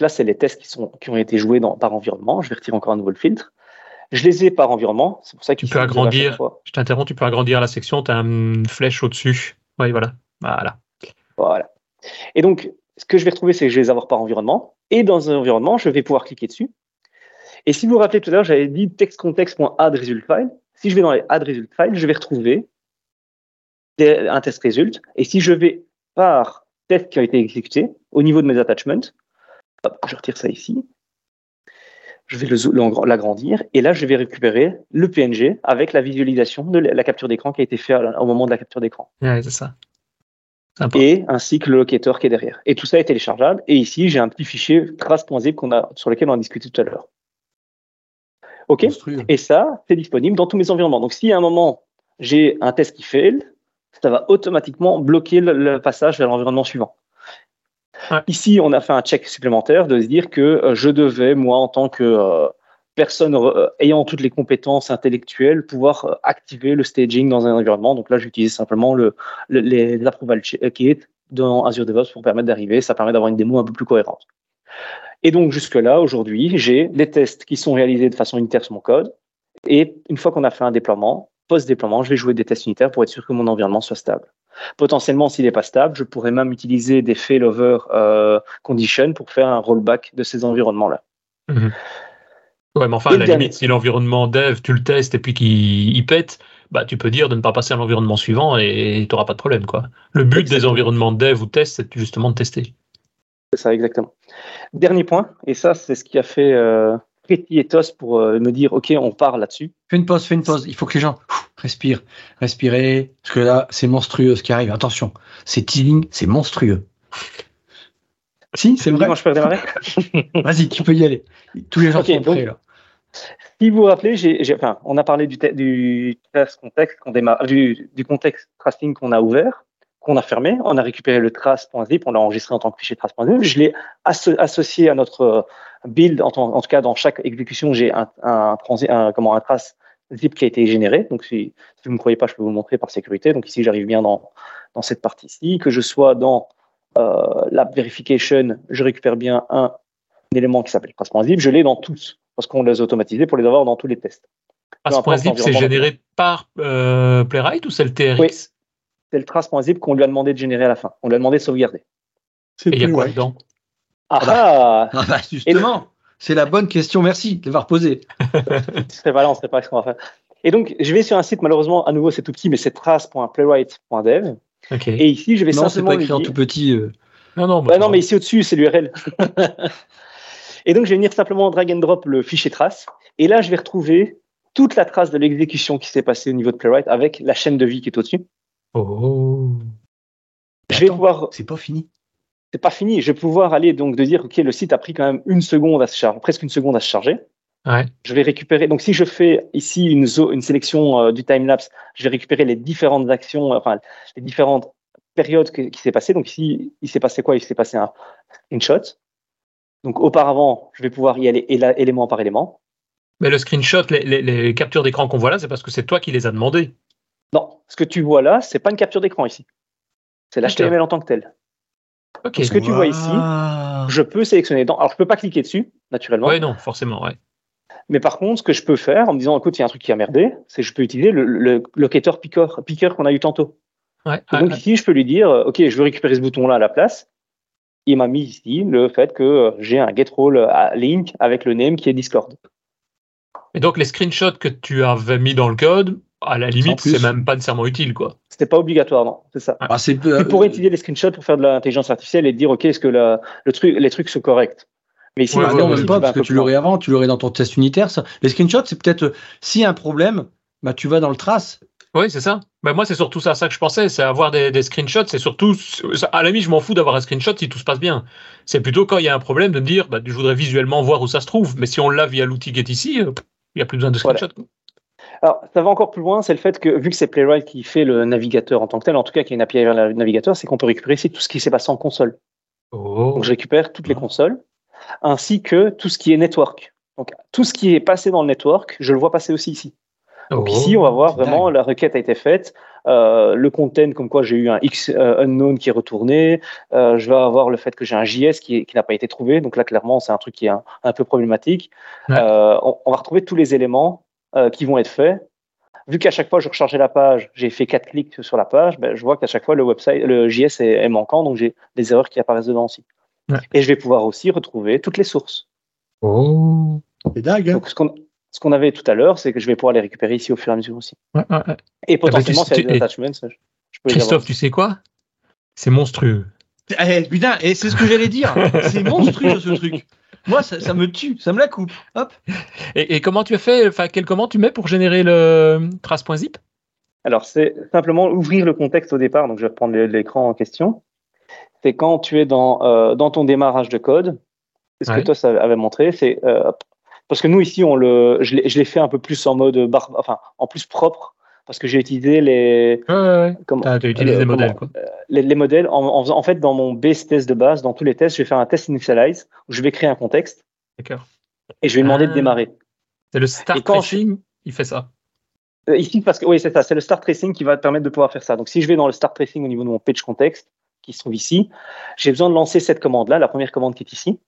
là, c'est les tests qui, sont, qui ont été joués dans, par environnement. Je vais retirer encore un nouveau filtre. Je les ai par environnement. C'est pour ça que tu peux agrandir. Je t'interromps, tu peux agrandir la section. Tu as une flèche au-dessus. Oui, voilà. Voilà. Voilà. Et donc, ce que je vais retrouver, c'est que je vais les avoir par environnement. Et dans un environnement, je vais pouvoir cliquer dessus. Et si vous vous rappelez tout à l'heure, j'avais dit textcontext.add result file. Si je vais dans les add result file, je vais retrouver un test result. Et si je vais par test qui a été exécuté au niveau de mes attachments, je retire ça ici je vais l'agrandir et là je vais récupérer le PNG avec la visualisation de la capture d'écran qui a été faite au moment de la capture d'écran. Ouais, c'est ça. Et ainsi que le locator qui est derrière. Et tout ça est téléchargeable. Et ici, j'ai un petit fichier trace.zip qu'on a, sur lequel on a discuté tout à l'heure. OK Et ça, c'est disponible dans tous mes environnements. Donc, si à un moment, j'ai un test qui fail, ça va automatiquement bloquer le passage vers l'environnement suivant. Ici, on a fait un check supplémentaire de se dire que euh, je devais, moi, en tant que euh, personne euh, ayant toutes les compétences intellectuelles, pouvoir activer le staging dans un environnement. Donc là, j'utilise simplement le, les approval kit dans Azure DevOps pour permettre d'arriver. Ça permet d'avoir une démo un peu plus cohérente. Et donc, jusque-là, aujourd'hui, j'ai des tests qui sont réalisés de façon unitaire sur mon code. Et une fois qu'on a fait un déploiement, post-déploiement, je vais jouer des tests unitaires pour être sûr que mon environnement soit stable. Potentiellement, s'il n'est pas stable, je pourrais même utiliser des failover euh, conditions pour faire un rollback de ces environnements-là. Mhm. Ouais, mais enfin, à la limite, si l'environnement dev, tu le testes et puis qu'il pète, bah, tu peux dire de ne pas passer à l'environnement suivant et tu n'auras pas de problème. Quoi. Le but des environnements dev ou test, c'est justement de tester. C'est ça, exactement. Dernier point, et ça, c'est ce qui a fait euh, tos pour euh, me dire ok on part là-dessus. Fais une pause, fais une pause. Il faut que les gens respirent, respirer parce que là c'est monstrueux ce qui arrive. Attention, c'est teasing, c'est monstrueux. si, c'est vrai. Moi je peux démarrer. [laughs] Vas-y, tu peux y aller. Tous les gens sont prêts là. Si vous vous rappelez, j'ai, enfin, on a parlé du, du contexte qu'on démarre, du, du contexte tracing qu'on a ouvert qu'on a fermé, on a récupéré le trace.zip, on l'a enregistré en tant que fichier trace.zip, je l'ai associé à notre build, en, tout cas dans chaque exécution, j'ai un, un, comment, un trace zip qui a été généré. Donc si, vous ne me croyez pas, je peux vous le montrer par sécurité. Donc ici, j'arrive bien dans, dans cette partie-ci. Que je sois dans euh, la verification, je récupère bien un, élément qui s'appelle trace.zip. Je l'ai dans tous, parce qu'on les a automatisés pour les avoir dans tous les tests. Trace.zip, c'est généré par euh, Playwright ou c'est le TRX oui. C'est le trace.zip qu'on lui a demandé de générer à la fin. On lui a demandé de sauvegarder. Et il y a quoi dedans? Ah, ah Ah bah, justement, c'est la bonne question. Merci de l'avoir posée. [laughs] C'est voilà, on ne sait pas ce qu'on va faire. Et donc, je vais sur un site, malheureusement, à nouveau, c'est tout petit, mais c'est trace.playwright.dev. Ok. Et ici, je vais Non, c'est simplement pas écrit en tout petit. euh. Non, non, bah, Bah non, mais ici au-dessus, c'est l'URL. [laughs] et donc, je vais venir simplement drag and drop le fichier trace. Et là, je vais retrouver toute la trace de l'exécution qui s'est passée au niveau de Playwright avec la chaîne de vie qui est au-dessus. Oh. Je vais Attends. pouvoir, C'est pas fini. C'est pas fini, je vais pouvoir aller donc de dire, OK, le site a pris quand même une seconde à se charger, presque une seconde à se charger. Ouais. Je vais récupérer, donc si je fais ici une, une sélection euh, du timelapse, je vais récupérer les différentes actions, enfin, les différentes périodes que- qui s'est passé. Donc ici, il s'est passé quoi? Il s'est passé un screenshot. Donc auparavant, je vais pouvoir y aller élément par élément. Mais le screenshot, les, les- les captures d'écran qu'on voit là, c'est parce que c'est toi qui les as demandés. Non, ce que tu vois là, c'est pas une capture d'écran ici. C'est l'HTML en tant que tel. Ce que tu vois ici. Je peux sélectionner. Alors, je peux pas cliquer dessus, naturellement. Ouais, non, forcément, ouais. Mais par contre, ce que je peux faire en me disant, écoute, il y a un truc qui a merdé, c'est que je peux utiliser le, le locator picker, picker qu'on a eu tantôt. Ouais, Et ouais, donc ouais. ici, je peux lui dire, euh, OK, je veux récupérer ce bouton-là à la place. Il m'a mis ici le fait que euh, j'ai un get role à link avec le name qui est Discord. Et donc, les screenshots que tu avais mis dans le code, à la limite, c'est même pas nécessairement utile, quoi. C'était pas obligatoire, non, c'est ça. Ah, c'est Tu pourrais utiliser les screenshots pour faire de l'intelligence artificielle et dire, OK, est-ce que la- le truc, les trucs sont corrects? Mais ici, Ouais, Ah non, même pas, parce que tu l'aurais avant, tu l'aurais dans ton test unitaire. Ça. Les screenshots, c'est peut-être euh, s'il y a un problème, bah, tu vas dans le trace. Oui, c'est ça. Ben, moi, c'est surtout ça, ça que je pensais, c'est avoir des, des screenshots. C'est surtout, à la limite, je m'en fous d'avoir un screenshot si tout se passe bien. C'est plutôt quand il y a un problème de me dire, bah, je voudrais visuellement voir où ça se trouve. Mais si on l'a via l'outil qui est ici, euh, il n'y a plus besoin de Voilà. Alors, ça va encore plus loin, c'est le fait que, vu que c'est Playwright qui fait le navigateur en tant que tel, en tout cas qui est une API vers le navigateur, c'est qu'on peut récupérer ici tout ce qui s'est passé en console. Oh. Donc, je récupère toutes les consoles, ainsi que tout ce qui est network. Donc, tout ce qui est passé dans le network, je le vois passer aussi ici. Donc, Oh. ici, on va voir vraiment la requête a été faite, euh, le content, comme quoi j'ai eu un X euh, unknown qui est retourné, euh, je vais avoir le fait que j'ai un JS qui, n'a pas été trouvé. Donc là, clairement, c'est un truc qui est un, un peu problématique. Ouais. Euh, on, on va retrouver tous les éléments euh, qui vont être faits. Vu qu'à chaque fois je rechargeais la page, j'ai fait quatre clics sur la page, ben, je vois qu'à chaque fois le website, le JS est, est manquant, donc j'ai des erreurs qui apparaissent dedans aussi. Ouais. Et je vais pouvoir aussi retrouver toutes les sources. Oh. C'est dingue. hein. Donc ce qu'on ce qu'on avait tout à l'heure, c'est que je vais pouvoir les récérer ici au fur et à mesure aussi. Ouais, ouais, ouais. Et potentiellement, tu- s'il y a tu- des attachments, je je peux Christophe, tu sais quoi? C'est monstrueux. Eh, putain, et c'est ce que j'allais dire. [laughs] C'est monstrueux ce truc. Moi, ça, ça me tue, ça me la coupe. Hop. Et, et comment tu as fait Enfin, quel commande tu mets pour générer le trace.zip Alors, c'est simplement ouvrir le contexte au départ. Donc, je vais reprendre l'écran en question. C'est quand tu es dans, euh, dans ton démarrage de code. C'est ce Ouais. que toi, ça avait montré. C'est euh, parce que nous ici, on le, je l'ai fait un peu plus en mode bar, enfin, en plus propre, parce que j'ai utilisé les, Ouais, ouais, ouais. comment, utilisé Euh, des modèles, comment- quoi. les, les modèles. En, en, faisant- en fait, dans mon base test de base, dans tous les tests, je vais faire un test initialize où je vais créer un contexte D'accord. et je vais demander de Ah. démarrer. C'est le start tracing, il fait ça. Euh, Ici, parce que oui, c'est ça, c'est le start tracing qui va te permettre de pouvoir faire ça. Donc, si je vais dans le start tracing au niveau de mon page context, qui se trouve ici, j'ai besoin de lancer cette commande-là, la première commande qui est ici.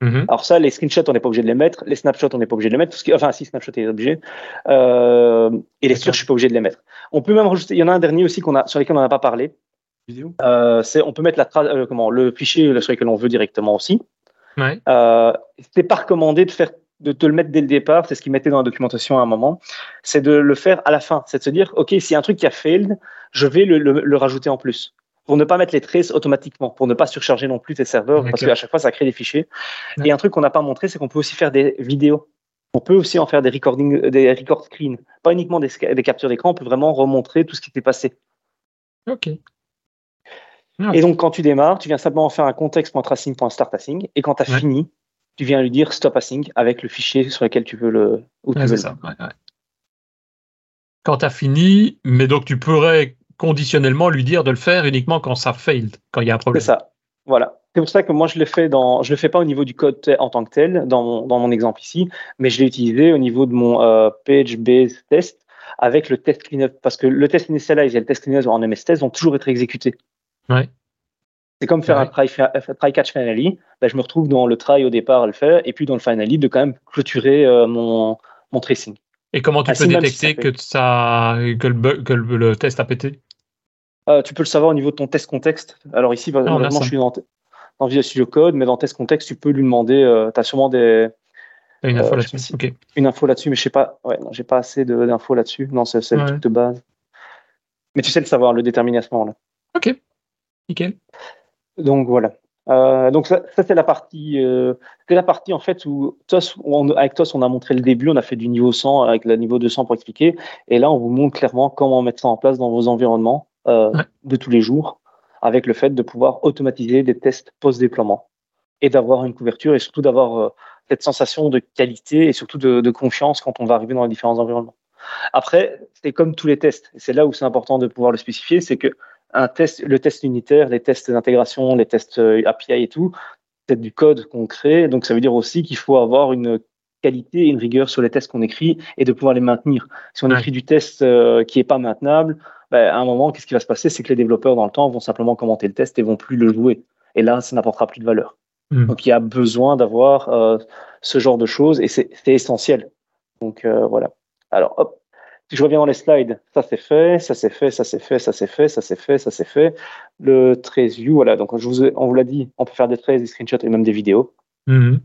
Mhm. Alors ça, les screenshots, on n'est pas obligé de les mettre, les snapshots, on n'est pas obligé de les mettre, enfin, si snapshot est obligé, euh, et les sources, je suis pas obligé de les mettre. On peut même rajouter, il y en a un dernier aussi qu'on a, sur lequel on n'en a pas parlé. Vidéo. Euh, c'est, on peut mettre la tra- euh, comment, le fichier sur lequel on veut directement aussi. Ouais. C'est pas recommandé de faire de te le mettre dès le départ, c'est ce qu'ils mettaient dans la documentation à un moment, c'est de le faire à la fin, c'est de se dire, OK, s'il y a un truc qui a failed, je vais le, le- le rajouter en plus, pour ne pas mettre les traces automatiquement, pour ne pas surcharger non plus tes serveurs, parce qu'à chaque fois, ça crée des fichiers. Et un truc qu'on n'a pas montré, c'est qu'on peut aussi faire des vidéos. On peut aussi en faire des recordings, des record screens, pas uniquement des, captures d'écran, on peut vraiment remontrer tout ce qui s'est passé. Ok. Et donc, quand tu démarres, tu viens simplement faire un contexte.tracing.startAsync, et quand tu as Ouais. fini, tu viens lui dire stop async avec le fichier sur lequel tu veux le. Où tu Ouais, veux c'est le- ça. ouais, ouais. Quand tu as fini, mais donc tu pourrais conditionnellement lui dire de le faire uniquement quand ça failed, quand il y a un C'est problème. ça. Voilà. C'est pour ça que moi, je le fais dans, je le fais pas au niveau du code en tant que tel, dans mon, dans mon exemple ici, mais je l'ai utilisé au niveau de mon euh, page-based test avec le test cleanup, parce que le test initialize et le test cleanup en MS test vont toujours être exécutés. Ouais. C'est comme faire Ouais. un try, fa- try catch finally. Ben, je me retrouve dans le try au départ à le faire, et puis dans le finally de quand même clôturer euh, mon, mon tracing. Et comment tu Ah, peux si détecter que, ça, que, le, que le, le test a pété? Euh, tu peux le savoir au niveau de ton test contexte. Alors ici, on a malheureusement, ça. je suis dans, dans Visual Studio Code, mais dans Test Context, tu peux lui demander, tu as sûrement des, une info Euh, là-dessus. une info là-dessus, mais je sais pas, ouais, j'ai pas assez d'infos là-dessus. Non, c'est c'est le Ouais. truc de base. Mais tu sais le savoir, le déterminer à ce moment-là. Ok. Nickel. Donc voilà. Euh, donc ça, ça, c'est la partie, euh, c'est la partie en fait où TOS, on- avec TOS on a montré le début, on a fait du niveau 100 avec le niveau 200 pour expliquer, et là on vous montre clairement comment mettre ça en place dans vos environnements euh, Ouais. de tous les jours, avec le fait de pouvoir automatiser des tests post-déploiement et d'avoir une couverture et surtout d'avoir euh, cette sensation de qualité et surtout de, de confiance quand on va arriver dans les différents environnements. Après, c'est comme tous les tests, et c'est là où c'est important de pouvoir le spécifier, c'est que un test, le test unitaire, les tests d'intégration, les tests euh, API et tout, c'est du code qu'on crée. Donc, ça veut dire aussi qu'il faut avoir une qualité et une rigueur sur les tests qu'on écrit et de pouvoir les maintenir. Si on écrit du test euh, qui est pas maintenable, ben, à un moment, qu'est-ce qui va se passer? C'est que les développeurs, dans le temps, vont simplement commenter le test et vont plus le jouer. Et là, ça n'apportera plus de valeur. Hmm. Donc, il y a besoin d'avoir euh, ce genre de choses et c'est essentiel. Donc, euh, voilà. Alors, hop. Si je reviens dans les slides, ça c'est fait, ça c'est fait, ça c'est fait, ça c'est fait, ça c'est fait, ça c'est fait. Le trace view, voilà. Donc, je vous ai- on vous l'a dit, on peut faire des traces, des screenshots et même des vidéos. Mhm.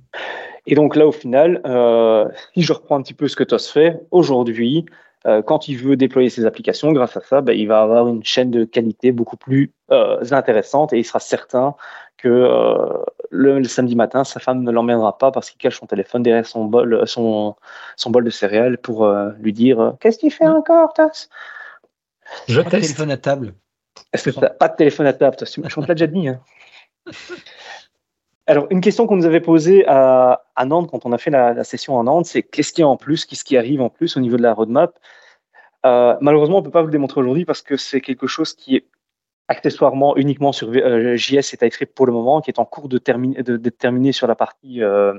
Et donc là, au final, euh, si je reprends un petit peu ce que TOS fait, aujourd'hui, euh, quand il veut déployer ses applications, grâce à ça, ben, il va avoir une chaîne de qualité beaucoup plus euh, intéressante et il sera certain que euh, le, le samedi matin, sa femme ne l'emmènera pas parce qu'il cache son téléphone derrière son bol, son, son bol de céréales pour euh, lui dire euh, Qu'est-ce qu'il fait encore, TOS Je Pas de teste. téléphone à table. est-ce que t'as pas de téléphone à table, toi Je te l'ai déjà dit. hein. [laughs] Alors, une question qu'on nous avait posée à, à Nantes quand on a fait la, la session à Nantes, c'est qu'est-ce qu'il y a en plus, qu'est-ce qui arrive en plus au niveau de la roadmap? Euh, Malheureusement, on ne peut pas vous le démontrer aujourd'hui parce que c'est quelque chose qui est accessoirement uniquement sur euh, JS et TypeScript pour le moment, qui est en cours de, terminer, de, de terminer sur la partie euh,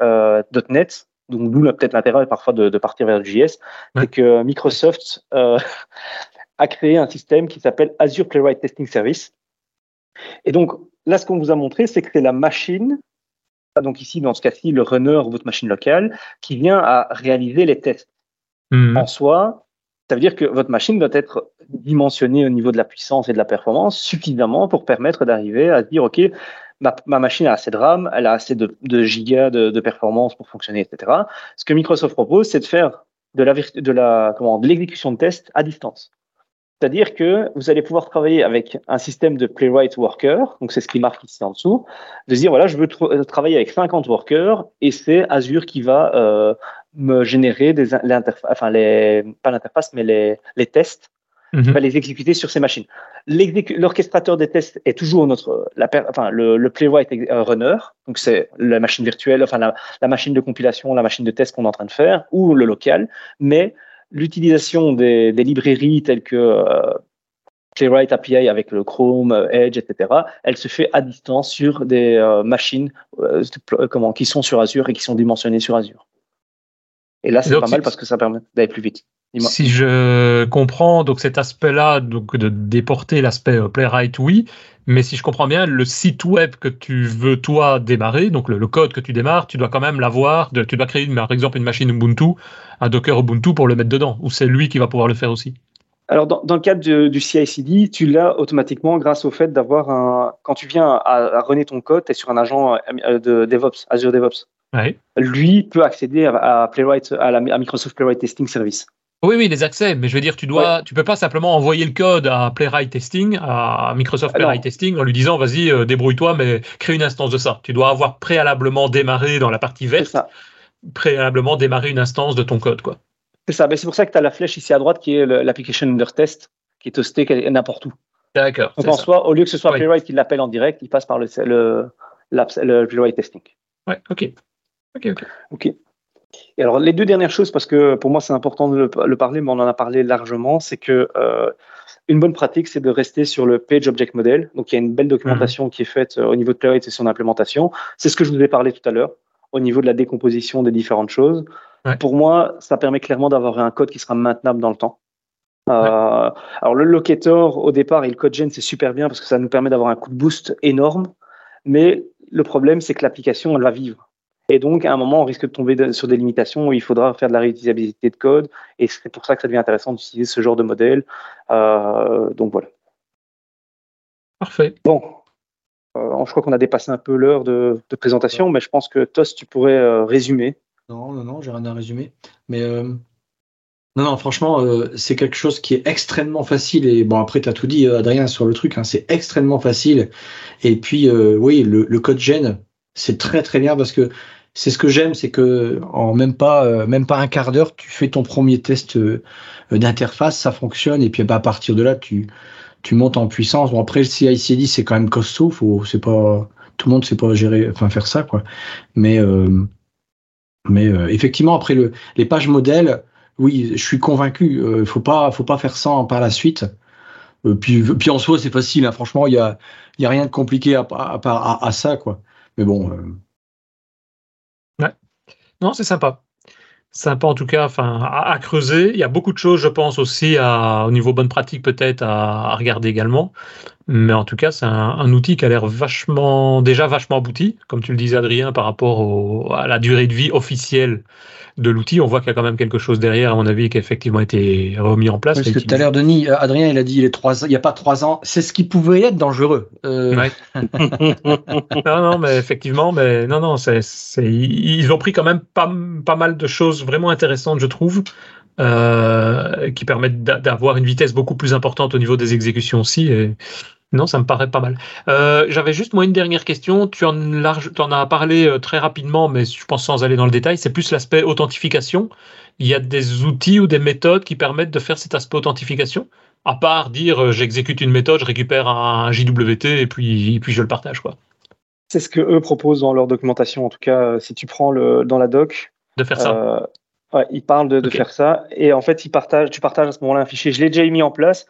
euh, .NET. Donc, là, peut-être l'intérêt parfois de, de partir vers du JS. Ouais. C'est que Microsoft euh, [laughs] a créé un système qui s'appelle Azure Playwright Testing Service. Et donc, là, ce qu'on vous a montré, c'est que c'est la machine, donc ici, dans ce cas-ci, le runner, votre machine locale, qui vient à réaliser les tests. Mhm. En soi, ça veut dire que votre machine doit être dimensionnée au niveau de la puissance et de la performance suffisamment pour permettre d'arriver à se dire, OK, ma, ma machine a assez de RAM, elle a assez de, de gigas de, de performance pour fonctionner, etc. Ce que Microsoft propose, c'est de faire de la, vir- de la, comment, de l'exécution de tests à distance. C'est-à-dire que vous allez pouvoir travailler avec un système de playwright worker, donc c'est ce qui marque ici en dessous, de se dire voilà, je veux tr- travailler avec 50 workers et c'est Azure qui va euh, me générer des l'interfa- enfin les pas l'interface mais les, les tests, Mhm. qui va les exécuter sur ces machines. L'orchestrateur des tests est toujours notre la per- enfin le, le playwright euh, runner, donc c'est la machine virtuelle, enfin la, la machine de compilation, la machine de test qu'on est en train de faire ou le local, mais l'utilisation des, des librairies telles que euh, Playwright API avec le Chrome, euh, Edge, etc., elle se fait à distance sur des euh, machines euh, comment, qui sont sur Azure et qui sont dimensionnées sur Azure. Et là, c'est pas mal parce que ça permet d'aller plus vite. Si je comprends, donc cet aspect-là, donc de déporter l'aspect euh, Playwright, oui, mais si je comprends bien, le site web que tu veux toi démarrer, donc le, le code que tu démarres, tu dois quand même l'avoir, tu dois créer une- par exemple une machine Ubuntu, un Docker Ubuntu pour le mettre dedans, ou c'est lui qui va pouvoir le faire aussi? Alors, dans, dans le cadre de- du CI/CD, tu l'as automatiquement grâce au fait d'avoir un. Quand tu viens à, à runner ton code, tu es sur un agent euh, de DevOps, Azure DevOps. Ouais. Lui peut accéder à, à Playwright, à, la, à Microsoft Playwright Testing Service. Oui, oui, les accès, mais je veux dire, tu dois, tu peux pas simplement envoyer le code à Playwright Testing, à Microsoft Ah. Playwright Testing, en lui disant, vas-y, euh, débrouille-toi, mais crée une instance de ça. Tu dois avoir préalablement démarré dans la partie verte, préalablement démarrer une instance de ton code, quoi. C'est ça. Ben, c'est pour ça que tu as la flèche ici à droite qui est l'application under test, qui est hostée quel- n'importe où. D'accord. Donc en ça. soi, au lieu que ce soit Oui. Playwright qui l'appelle en direct, il passe par le, le, Playwright Testing. Ouais, ok. Ok, ok. OK. Et alors, les deux dernières choses, parce que pour moi, c'est important de le, le parler, mais on en a parlé largement, c'est que euh, une bonne pratique, c'est de rester sur le Page Object Model. Donc, il y a une belle documentation qui est faite euh, au niveau de Playwright et son implémentation. C'est ce que je vous ai parlé tout à l'heure, au niveau de la décomposition des différentes choses. Ouais. Pour moi, ça permet clairement d'avoir un code qui sera maintenable dans le temps. Euh, alors, le locator, au départ, et le code gen, c'est super bien parce que ça nous permet d'avoir un coup de boost énorme. Mais le problème, c'est que l'application, elle va vivre. Et donc, à un moment, on risque de tomber de- sur des limitations où il faudra faire de la réutilisabilité de code. Et c'est pour ça que ça devient intéressant d'utiliser ce genre de modèle. Euh, donc voilà. Parfait. Bon. Euh, je crois qu'on a dépassé un peu l'heure de, présentation, mais je pense que Tos, tu pourrais euh, résumer. Non, non, non, j'ai rien à résumer. Mais euh, non, non, franchement, c'est quelque chose qui est extrêmement facile. Et bon, après, tu as tout dit, Adrien, sur le truc. Hein, c'est extrêmement facile. Et puis, oui, le, le, code gen, c'est très, très bien parce que c'est ce que j'aime, c'est que en même pas, même pas un quart d'heure, tu fais ton premier test d'interface, ça fonctionne. Et puis, bah, à partir de là, tu tu montes en puissance. Bon, après, le CICD, c'est quand même costaud. Faut, c'est pas, tout le monde sait pas gérer, enfin, faire ça, quoi. Mais, euh, mais euh, effectivement, après le, les pages modèles, oui, je suis convaincu. Euh, faut pas, faut pas faire ça par la suite. puis, puis en soi, c'est facile. Hein. franchement, il y a, y a rien de compliqué à, à, à, ça, quoi. Mais bon. Non, c'est sympa sympa en tout cas à, creuser. Il y a beaucoup de choses, je pense, aussi au niveau bonne pratique peut-être à, regarder également. Mais en tout cas, c'est un, outil qui a l'air vachement, déjà vachement abouti, comme tu le disais Adrien, par rapport à la durée de vie officielle de l'outil, on voit qu'il y a quand même quelque chose derrière, à mon avis, qui a effectivement été remis en place. Parce que tout à l'heure, Denis, euh, Adrien, il a dit il, est trois, il n'y a pas trois ans. C'est ce qui pouvait être dangereux. Euh... [laughs] non, non, mais effectivement, mais non, non, c'est, ils ont pris quand même pas, pas mal de choses vraiment intéressantes, je trouve. Euh, qui permettent d'avoir une vitesse beaucoup plus importante au niveau des exécutions aussi. Et, non, ça me paraît pas mal. Euh, j'avais juste moi une dernière question. Tu en, large, en as parlé euh, très rapidement, mais je pense sans aller dans le détail. C'est plus l'aspect authentification. Il y a des outils ou des méthodes qui permettent de faire cet aspect authentification, à part dire j'exécute une méthode, je récupère un, JWT et puis, puis je le partage quoi. C'est ce que eux proposent dans leur documentation. En tout cas, si tu prends le dans la doc, de faire ça. Ouais, ils parlent de, faire ça et en fait ils partagent. Tu partages à ce moment-là un fichier. Je l'ai déjà mis en place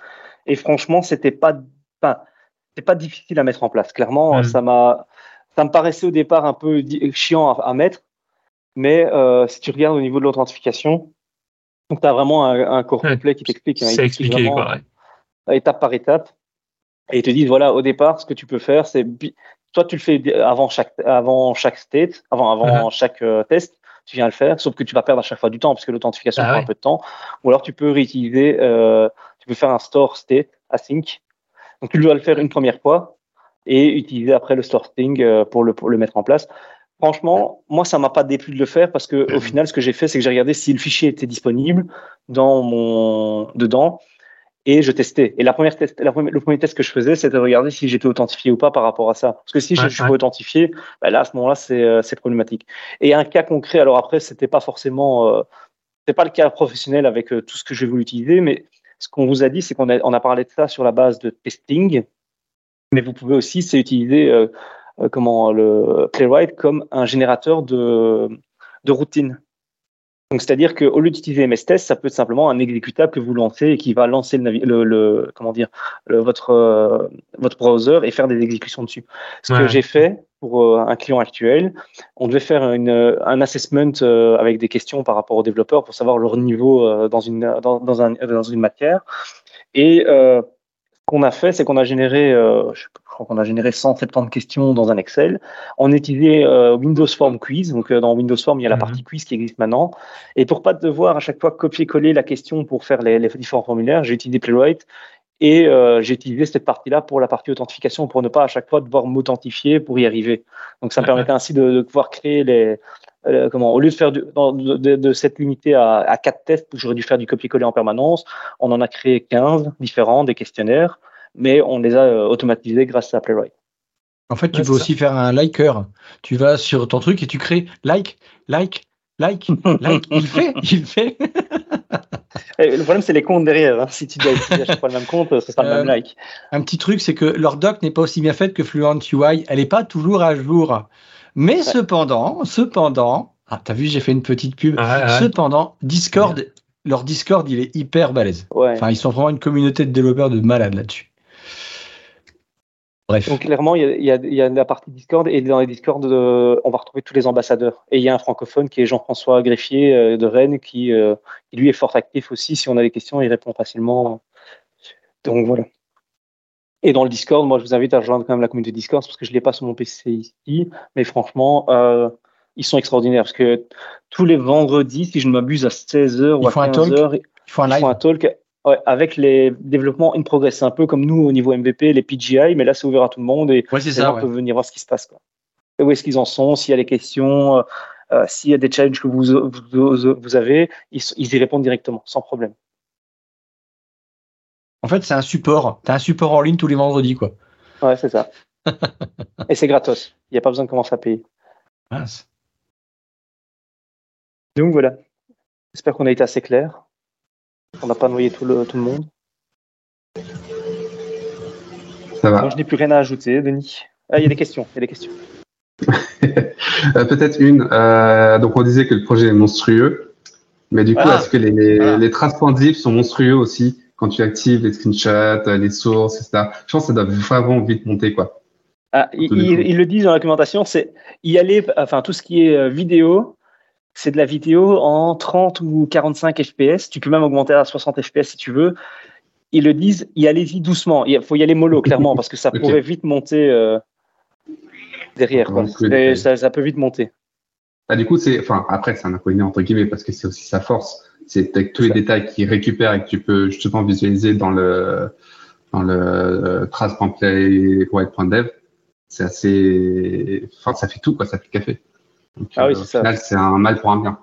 et franchement, c'était pas c'est pas difficile à mettre en place. Clairement, mm. ça m'a, ça me paraissait au départ un peu chiant à, mettre, mais euh, si tu regardes au niveau de l'authentification, tu as vraiment un, corps complet qui t'explique. Hein, c'est expliqué, quoi, étape par étape. Et ils te disent, voilà, au départ, ce que tu peux faire, c'est, toi, tu le fais avant chaque, avant chaque state, avant, avant uh-huh. chaque euh, test, tu viens le faire, sauf que tu vas perdre à chaque fois du temps, parce que l'authentification bah prend un peu de temps. Ou alors, tu peux réutiliser, euh, tu peux faire un store state async, donc, tu dois le faire une première fois et utiliser après le sorting euh, pour le, le mettre en place. Franchement, moi, ça m'a pas déplu de le faire parce que au [clears throat] final, ce que j'ai fait, c'est que j'ai regardé si le fichier était disponible dans mon dedans et je testais. Et la première test, la le premier test que je faisais, c'était de regarder si j'étais authentifié ou pas par rapport à ça. Parce que si je suis pas authentifié, bah là, à ce moment-là, euh, c'est problématique. Et un cas concret, alors après, c'était pas forcément, euh, c'est pas le cas professionnel avec euh, tout ce que j'ai voulu utiliser, mais ce qu'on vous a dit, c'est qu'on a, on a parlé de ça sur la base de testing, mais vous pouvez aussi utiliser euh, euh, comment, le Playwright comme un générateur de, de routine. Donc, c'est-à-dire qu'au lieu d'utiliser MS-Test, ça peut être simplement un exécutable que vous lancez et qui va lancer le, le, comment dire, votre, euh, votre browser et faire des exécutions dessus. Ce que j'ai fait pour euh, un client actuel, on devait faire une, un assessment euh, avec des questions par rapport aux développeurs pour savoir leur niveau dans, une, dans, dans, un, dans une matière. Et qu'on a fait, c'est qu'on a généré, euh, je crois qu'on a généré 170 questions dans un Excel. On utilisait euh, Windows Form Quiz. Donc, euh, dans Windows Form, il y a la mhm. partie quiz qui existe maintenant. Et pour pas devoir à chaque fois copier-coller la question pour faire les, différents formulaires, j'ai utilisé Playwright et j'ai utilisé cette partie-là pour la partie authentification pour ne pas à chaque fois devoir m'authentifier pour y arriver. Donc, ça me permettait ainsi de, pouvoir créer les, comment, au lieu de faire de, de, de s'être limité à, à quatre tests où j'aurais dû faire du copier-coller en permanence, on en a créé 15 différents, des questionnaires mais on les a euh, automatisés grâce à Playwright. En fait, tu peux aussi faire un liker. Tu vas sur ton truc et tu crées like, like, like, like. il [laughs] fait, il fait. le problème, c'est les comptes derrière. Hein. Si tu dois utiliser à chaque fois le même compte, ce sera le même euh, like. Un petit truc, c'est que leur doc n'est pas aussi bien faite que Fluent UI. Elle n'est pas toujours à jour. Mais cependant, cependant, ah, t'as vu, j'ai fait une petite pub. Cependant, Discord, leur Discord, il est hyper balèze. Enfin, ils sont vraiment une communauté de développeurs de malades là-dessus. Donc clairement, il y, a, la partie Discord et dans les Discord, euh, on va retrouver tous les ambassadeurs. Et il y a un francophone qui est Jean-François Greffier euh, de Rennes qui, euh, qui, lui est fort actif aussi. Si on a des questions, il répond facilement. Donc voilà. Et dans le Discord, moi je vous invite à rejoindre quand même la communauté Discord parce que je ne l'ai pas sur mon PC ici. Mais franchement, ils sont extraordinaires parce que tous les vendredis, si je ne m'abuse, à 16h ou à 15h, ils font un, talk Ouais, avec les développements in progress. C'est un peu comme nous au niveau MVP, les PGI, mais là, c'est ouvert à tout le monde et Ouais, les ça. gens ouais. peuvent venir voir ce qui se passe. Quoi. Et où est-ce qu'ils en sont, s'il y a des questions, euh, euh, s'il y a des challenges que vous, vous, vous avez, ils, ils y répondent directement, sans problème. En fait, c'est un support. T'as un support en ligne tous les vendredis, quoi. Ouais, c'est ça. [laughs] et c'est gratos. Il n'y a pas besoin de commencer à payer. Mince. Donc voilà. J'espère qu'on a été assez clair. On n'a pas noyé tout le, tout le monde. Ça va. Moi, je n'ai plus rien à ajouter, Denis. Ah, il y a des questions. Il y a des questions. [laughs] Euh, Peut-être une. euh, donc, on disait que le projet est monstrueux. Mais du coup, Ah. est-ce que les, les, Voilà. les traces sont monstrueux aussi quand tu actives les screenshots, euh, les sources, etc. Je pense que ça doit vraiment vite monter, quoi. Ah, ils, le disent dans la documentation, c'est y aller, enfin tout ce qui est vidéo, c'est de la vidéo en 30 ou 45 FPS. Tu peux même augmenter à 60 FPS si tu veux. Ils le disent, y allez-y doucement. Il faut y aller mollo, clairement, parce que ça [laughs] pourrait vite monter euh, derrière. quoi. Et ça, ça peut vite monter. Ah, du coup, c'est, enfin, après, c'est un inconvénient entre guillemets parce que c'est aussi sa force. C'est avec tous les Ça. détails qu'il récupère et que tu peux justement visualiser dans le, dans le euh, trace.play.dev. C'est assez, enfin, ça fait tout, quoi. Ça fait café. Donc, Ah oui, euh, c'est au ça. final, c'est un mal pour un bien.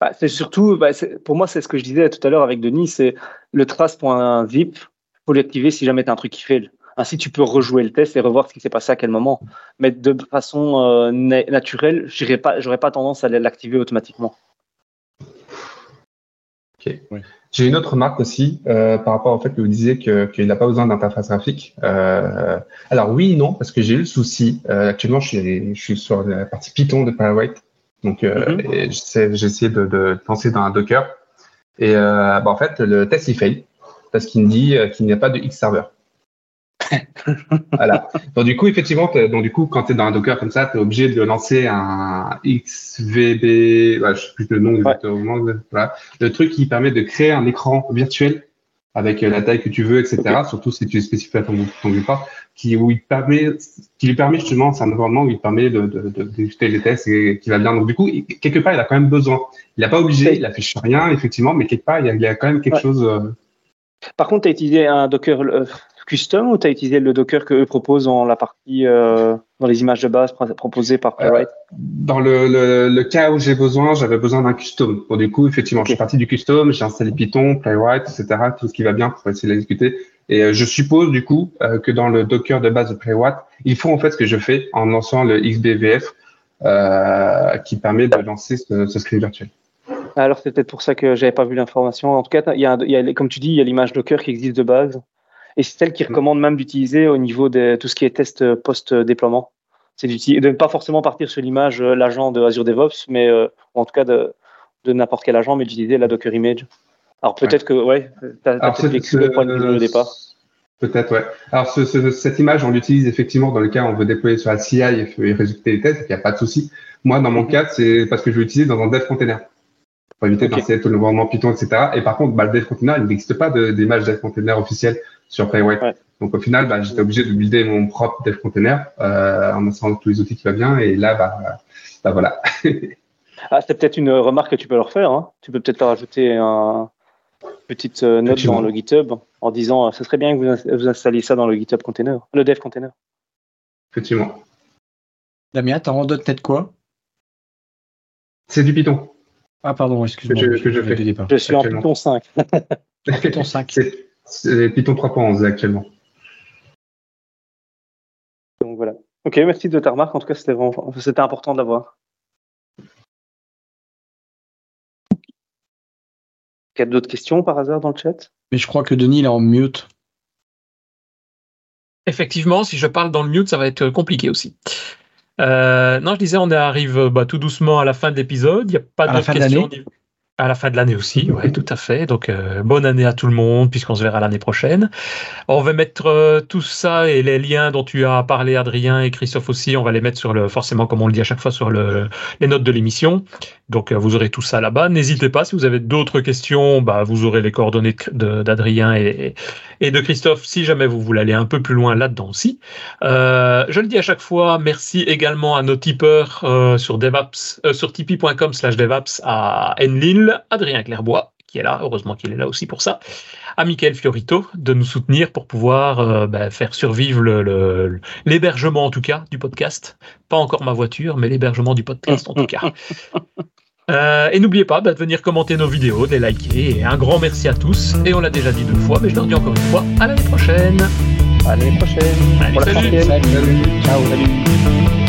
Bah, c'est surtout, bah, pour moi, c'est ce que je disais tout à l'heure avec Denis, c'est le trace.zip, faut l'activer si jamais tu as un truc qui fait. Ainsi, tu peux rejouer le test et revoir ce qui s'est passé à quel moment. Mais de façon euh, na- naturelle, je n'aurais pas, j'aurais pas tendance à l'activer automatiquement. J'ai une autre remarque aussi euh, par rapport au fait que vous disiez qu'il n'a pas besoin d'interface graphique. Euh, alors oui non, parce que j'ai eu le souci. Euh, actuellement, je suis, je suis sur la partie Python de Playwright. Donc, Mhm. j'ai essayé de, de lancer dans un Docker. Et bah, en fait, le test, il fail parce qu'il me dit qu'il n'y a pas de X serveur. Voilà. Donc du coup, effectivement, donc du coup, quand tu es dans un Docker comme ça, tu es obligé de lancer un XVB, ouais, je sais plus le nom exactement, voilà, le truc qui permet de créer un écran virtuel avec euh, la taille que tu veux, etc. Surtout si tu spécifies à ton, ton qui où il permet, qui lui permet justement, c'est un environnement où il permet de de- les tests et qui va bien. Donc du coup, quelque part, il a quand même besoin. Il n'a pas obligé, il affiche rien, effectivement, mais quelque part, il y a, il y a quand même quelque Ouais. chose. euh, Par contre, tu as utilisé un Docker euh, custom ou tu as utilisé le Docker que eux proposent dans la partie, euh, dans les images de base pro- proposées par Playwright? Dans le, le, le cas où j'ai besoin, j'avais besoin d'un custom. Bon, du coup, effectivement, je suis parti du custom, j'ai installé Python, Playwright, etc., tout ce qui va bien pour essayer de l'exécuter. Et euh, je suppose, du coup, euh, que dans le Docker de base de Playwright, il faut en fait ce que je fais en lançant le XBVF euh, qui permet de lancer ce, ce screen virtuel. Alors, c'est peut-être pour ça que j'avais pas vu l'information. En tout cas, il y a, un- il y a, comme tu dis, il y a l'image Docker qui existe de base. Et c'est celle qui recommande même d'utiliser au niveau de tout ce qui est test euh, post-déploiement. C'est d'utiliser- de ne pas forcément partir sur l'image, euh, l'agent de Azure DevOps, mais euh, ou en tout cas de, de n'importe quel agent, mais d'utiliser la Docker Image. Alors peut-être que, ouais, tu as, vécu le point de vue au départ. Peut-être, ouais. Alors, ce, ce- cette image, on l'utilise effectivement dans le cas où on veut déployer sur la CI et, et résulter les tests, il n'y a pas de souci. Moi, dans mon Mhm. cas, c'est parce que je vais l'utiliser dans un dev container pour éviter Ok. d'installer tout l'environnement Python, etc. Et par contre, bah, le dev container, il n'existe pas de- d'image dev container officielle sur Playwright. Ouais. Donc, au final, bah, j'étais obligé de builder mon propre dev container euh, en installant tous les outils qui va bien. Et là, bah, bah voilà. [laughs] Ah, c'est peut-être une remarque que tu peux leur faire. Hein. Tu peux peut-être leur ajouter un petite euh, note dans le GitHub en disant euh, ce serait bien que vous, ins- vous installiez ça dans le GitHub container, le dev container. Effectivement. Damien, t'as en .NET quoi? C'est du Python. Ah, pardon, excuse-moi. Que je- que je fais. dès le départ. Je suis en. Python 5. [laughs] Python 5. C'est Python 3.11 actuellement. Donc voilà. Ok, merci de ta remarque. En tout cas, c'était vraiment, c'était important d'avoir. Il y a d'autres questions par hasard dans le chat? Mais je crois que Denis, il est en mute. Effectivement, si je parle dans le mute, ça va être compliqué aussi. Euh, non, je disais, on arrive bah, tout doucement à la fin de l'épisode. Il n'y a pas d'autres questions. À la fin de l'année aussi, oui, tout à fait. Donc, euh, bonne année à tout le monde, puisqu'on se verra l'année prochaine. On va mettre euh, tout ça et les liens dont tu as parlé, Adrien et Christophe aussi, on va les mettre sur le, forcément, comme on le dit à chaque fois, sur le, les notes de l'émission. Donc, euh, vous aurez tout ça là-bas. N'hésitez pas, si vous avez d'autres questions, bah, vous aurez les coordonnées d'Adrien et, de Christophe si jamais vous voulez aller un peu plus loin là-dedans aussi. Je le dis à chaque fois, merci également à nos tipeurs sur DevApps, euh, sur tipeee.com slash DevApps à Enlil, Adrien Clairbois, qui est là, heureusement qu'il est là aussi pour ça, à Michael Fiorito de nous soutenir pour pouvoir euh, bah, faire survivre l'hébergement en tout cas du podcast. Pas encore ma voiture, mais l'hébergement du podcast en tout cas. [laughs] Euh, et n'oubliez pas bah, de venir commenter nos vidéos, de les liker. Et un grand merci à tous. Et on l'a déjà dit deux fois, mais je leur dis encore une fois, à l'année prochaine. À l'année prochaine. salut. Ciao, salut.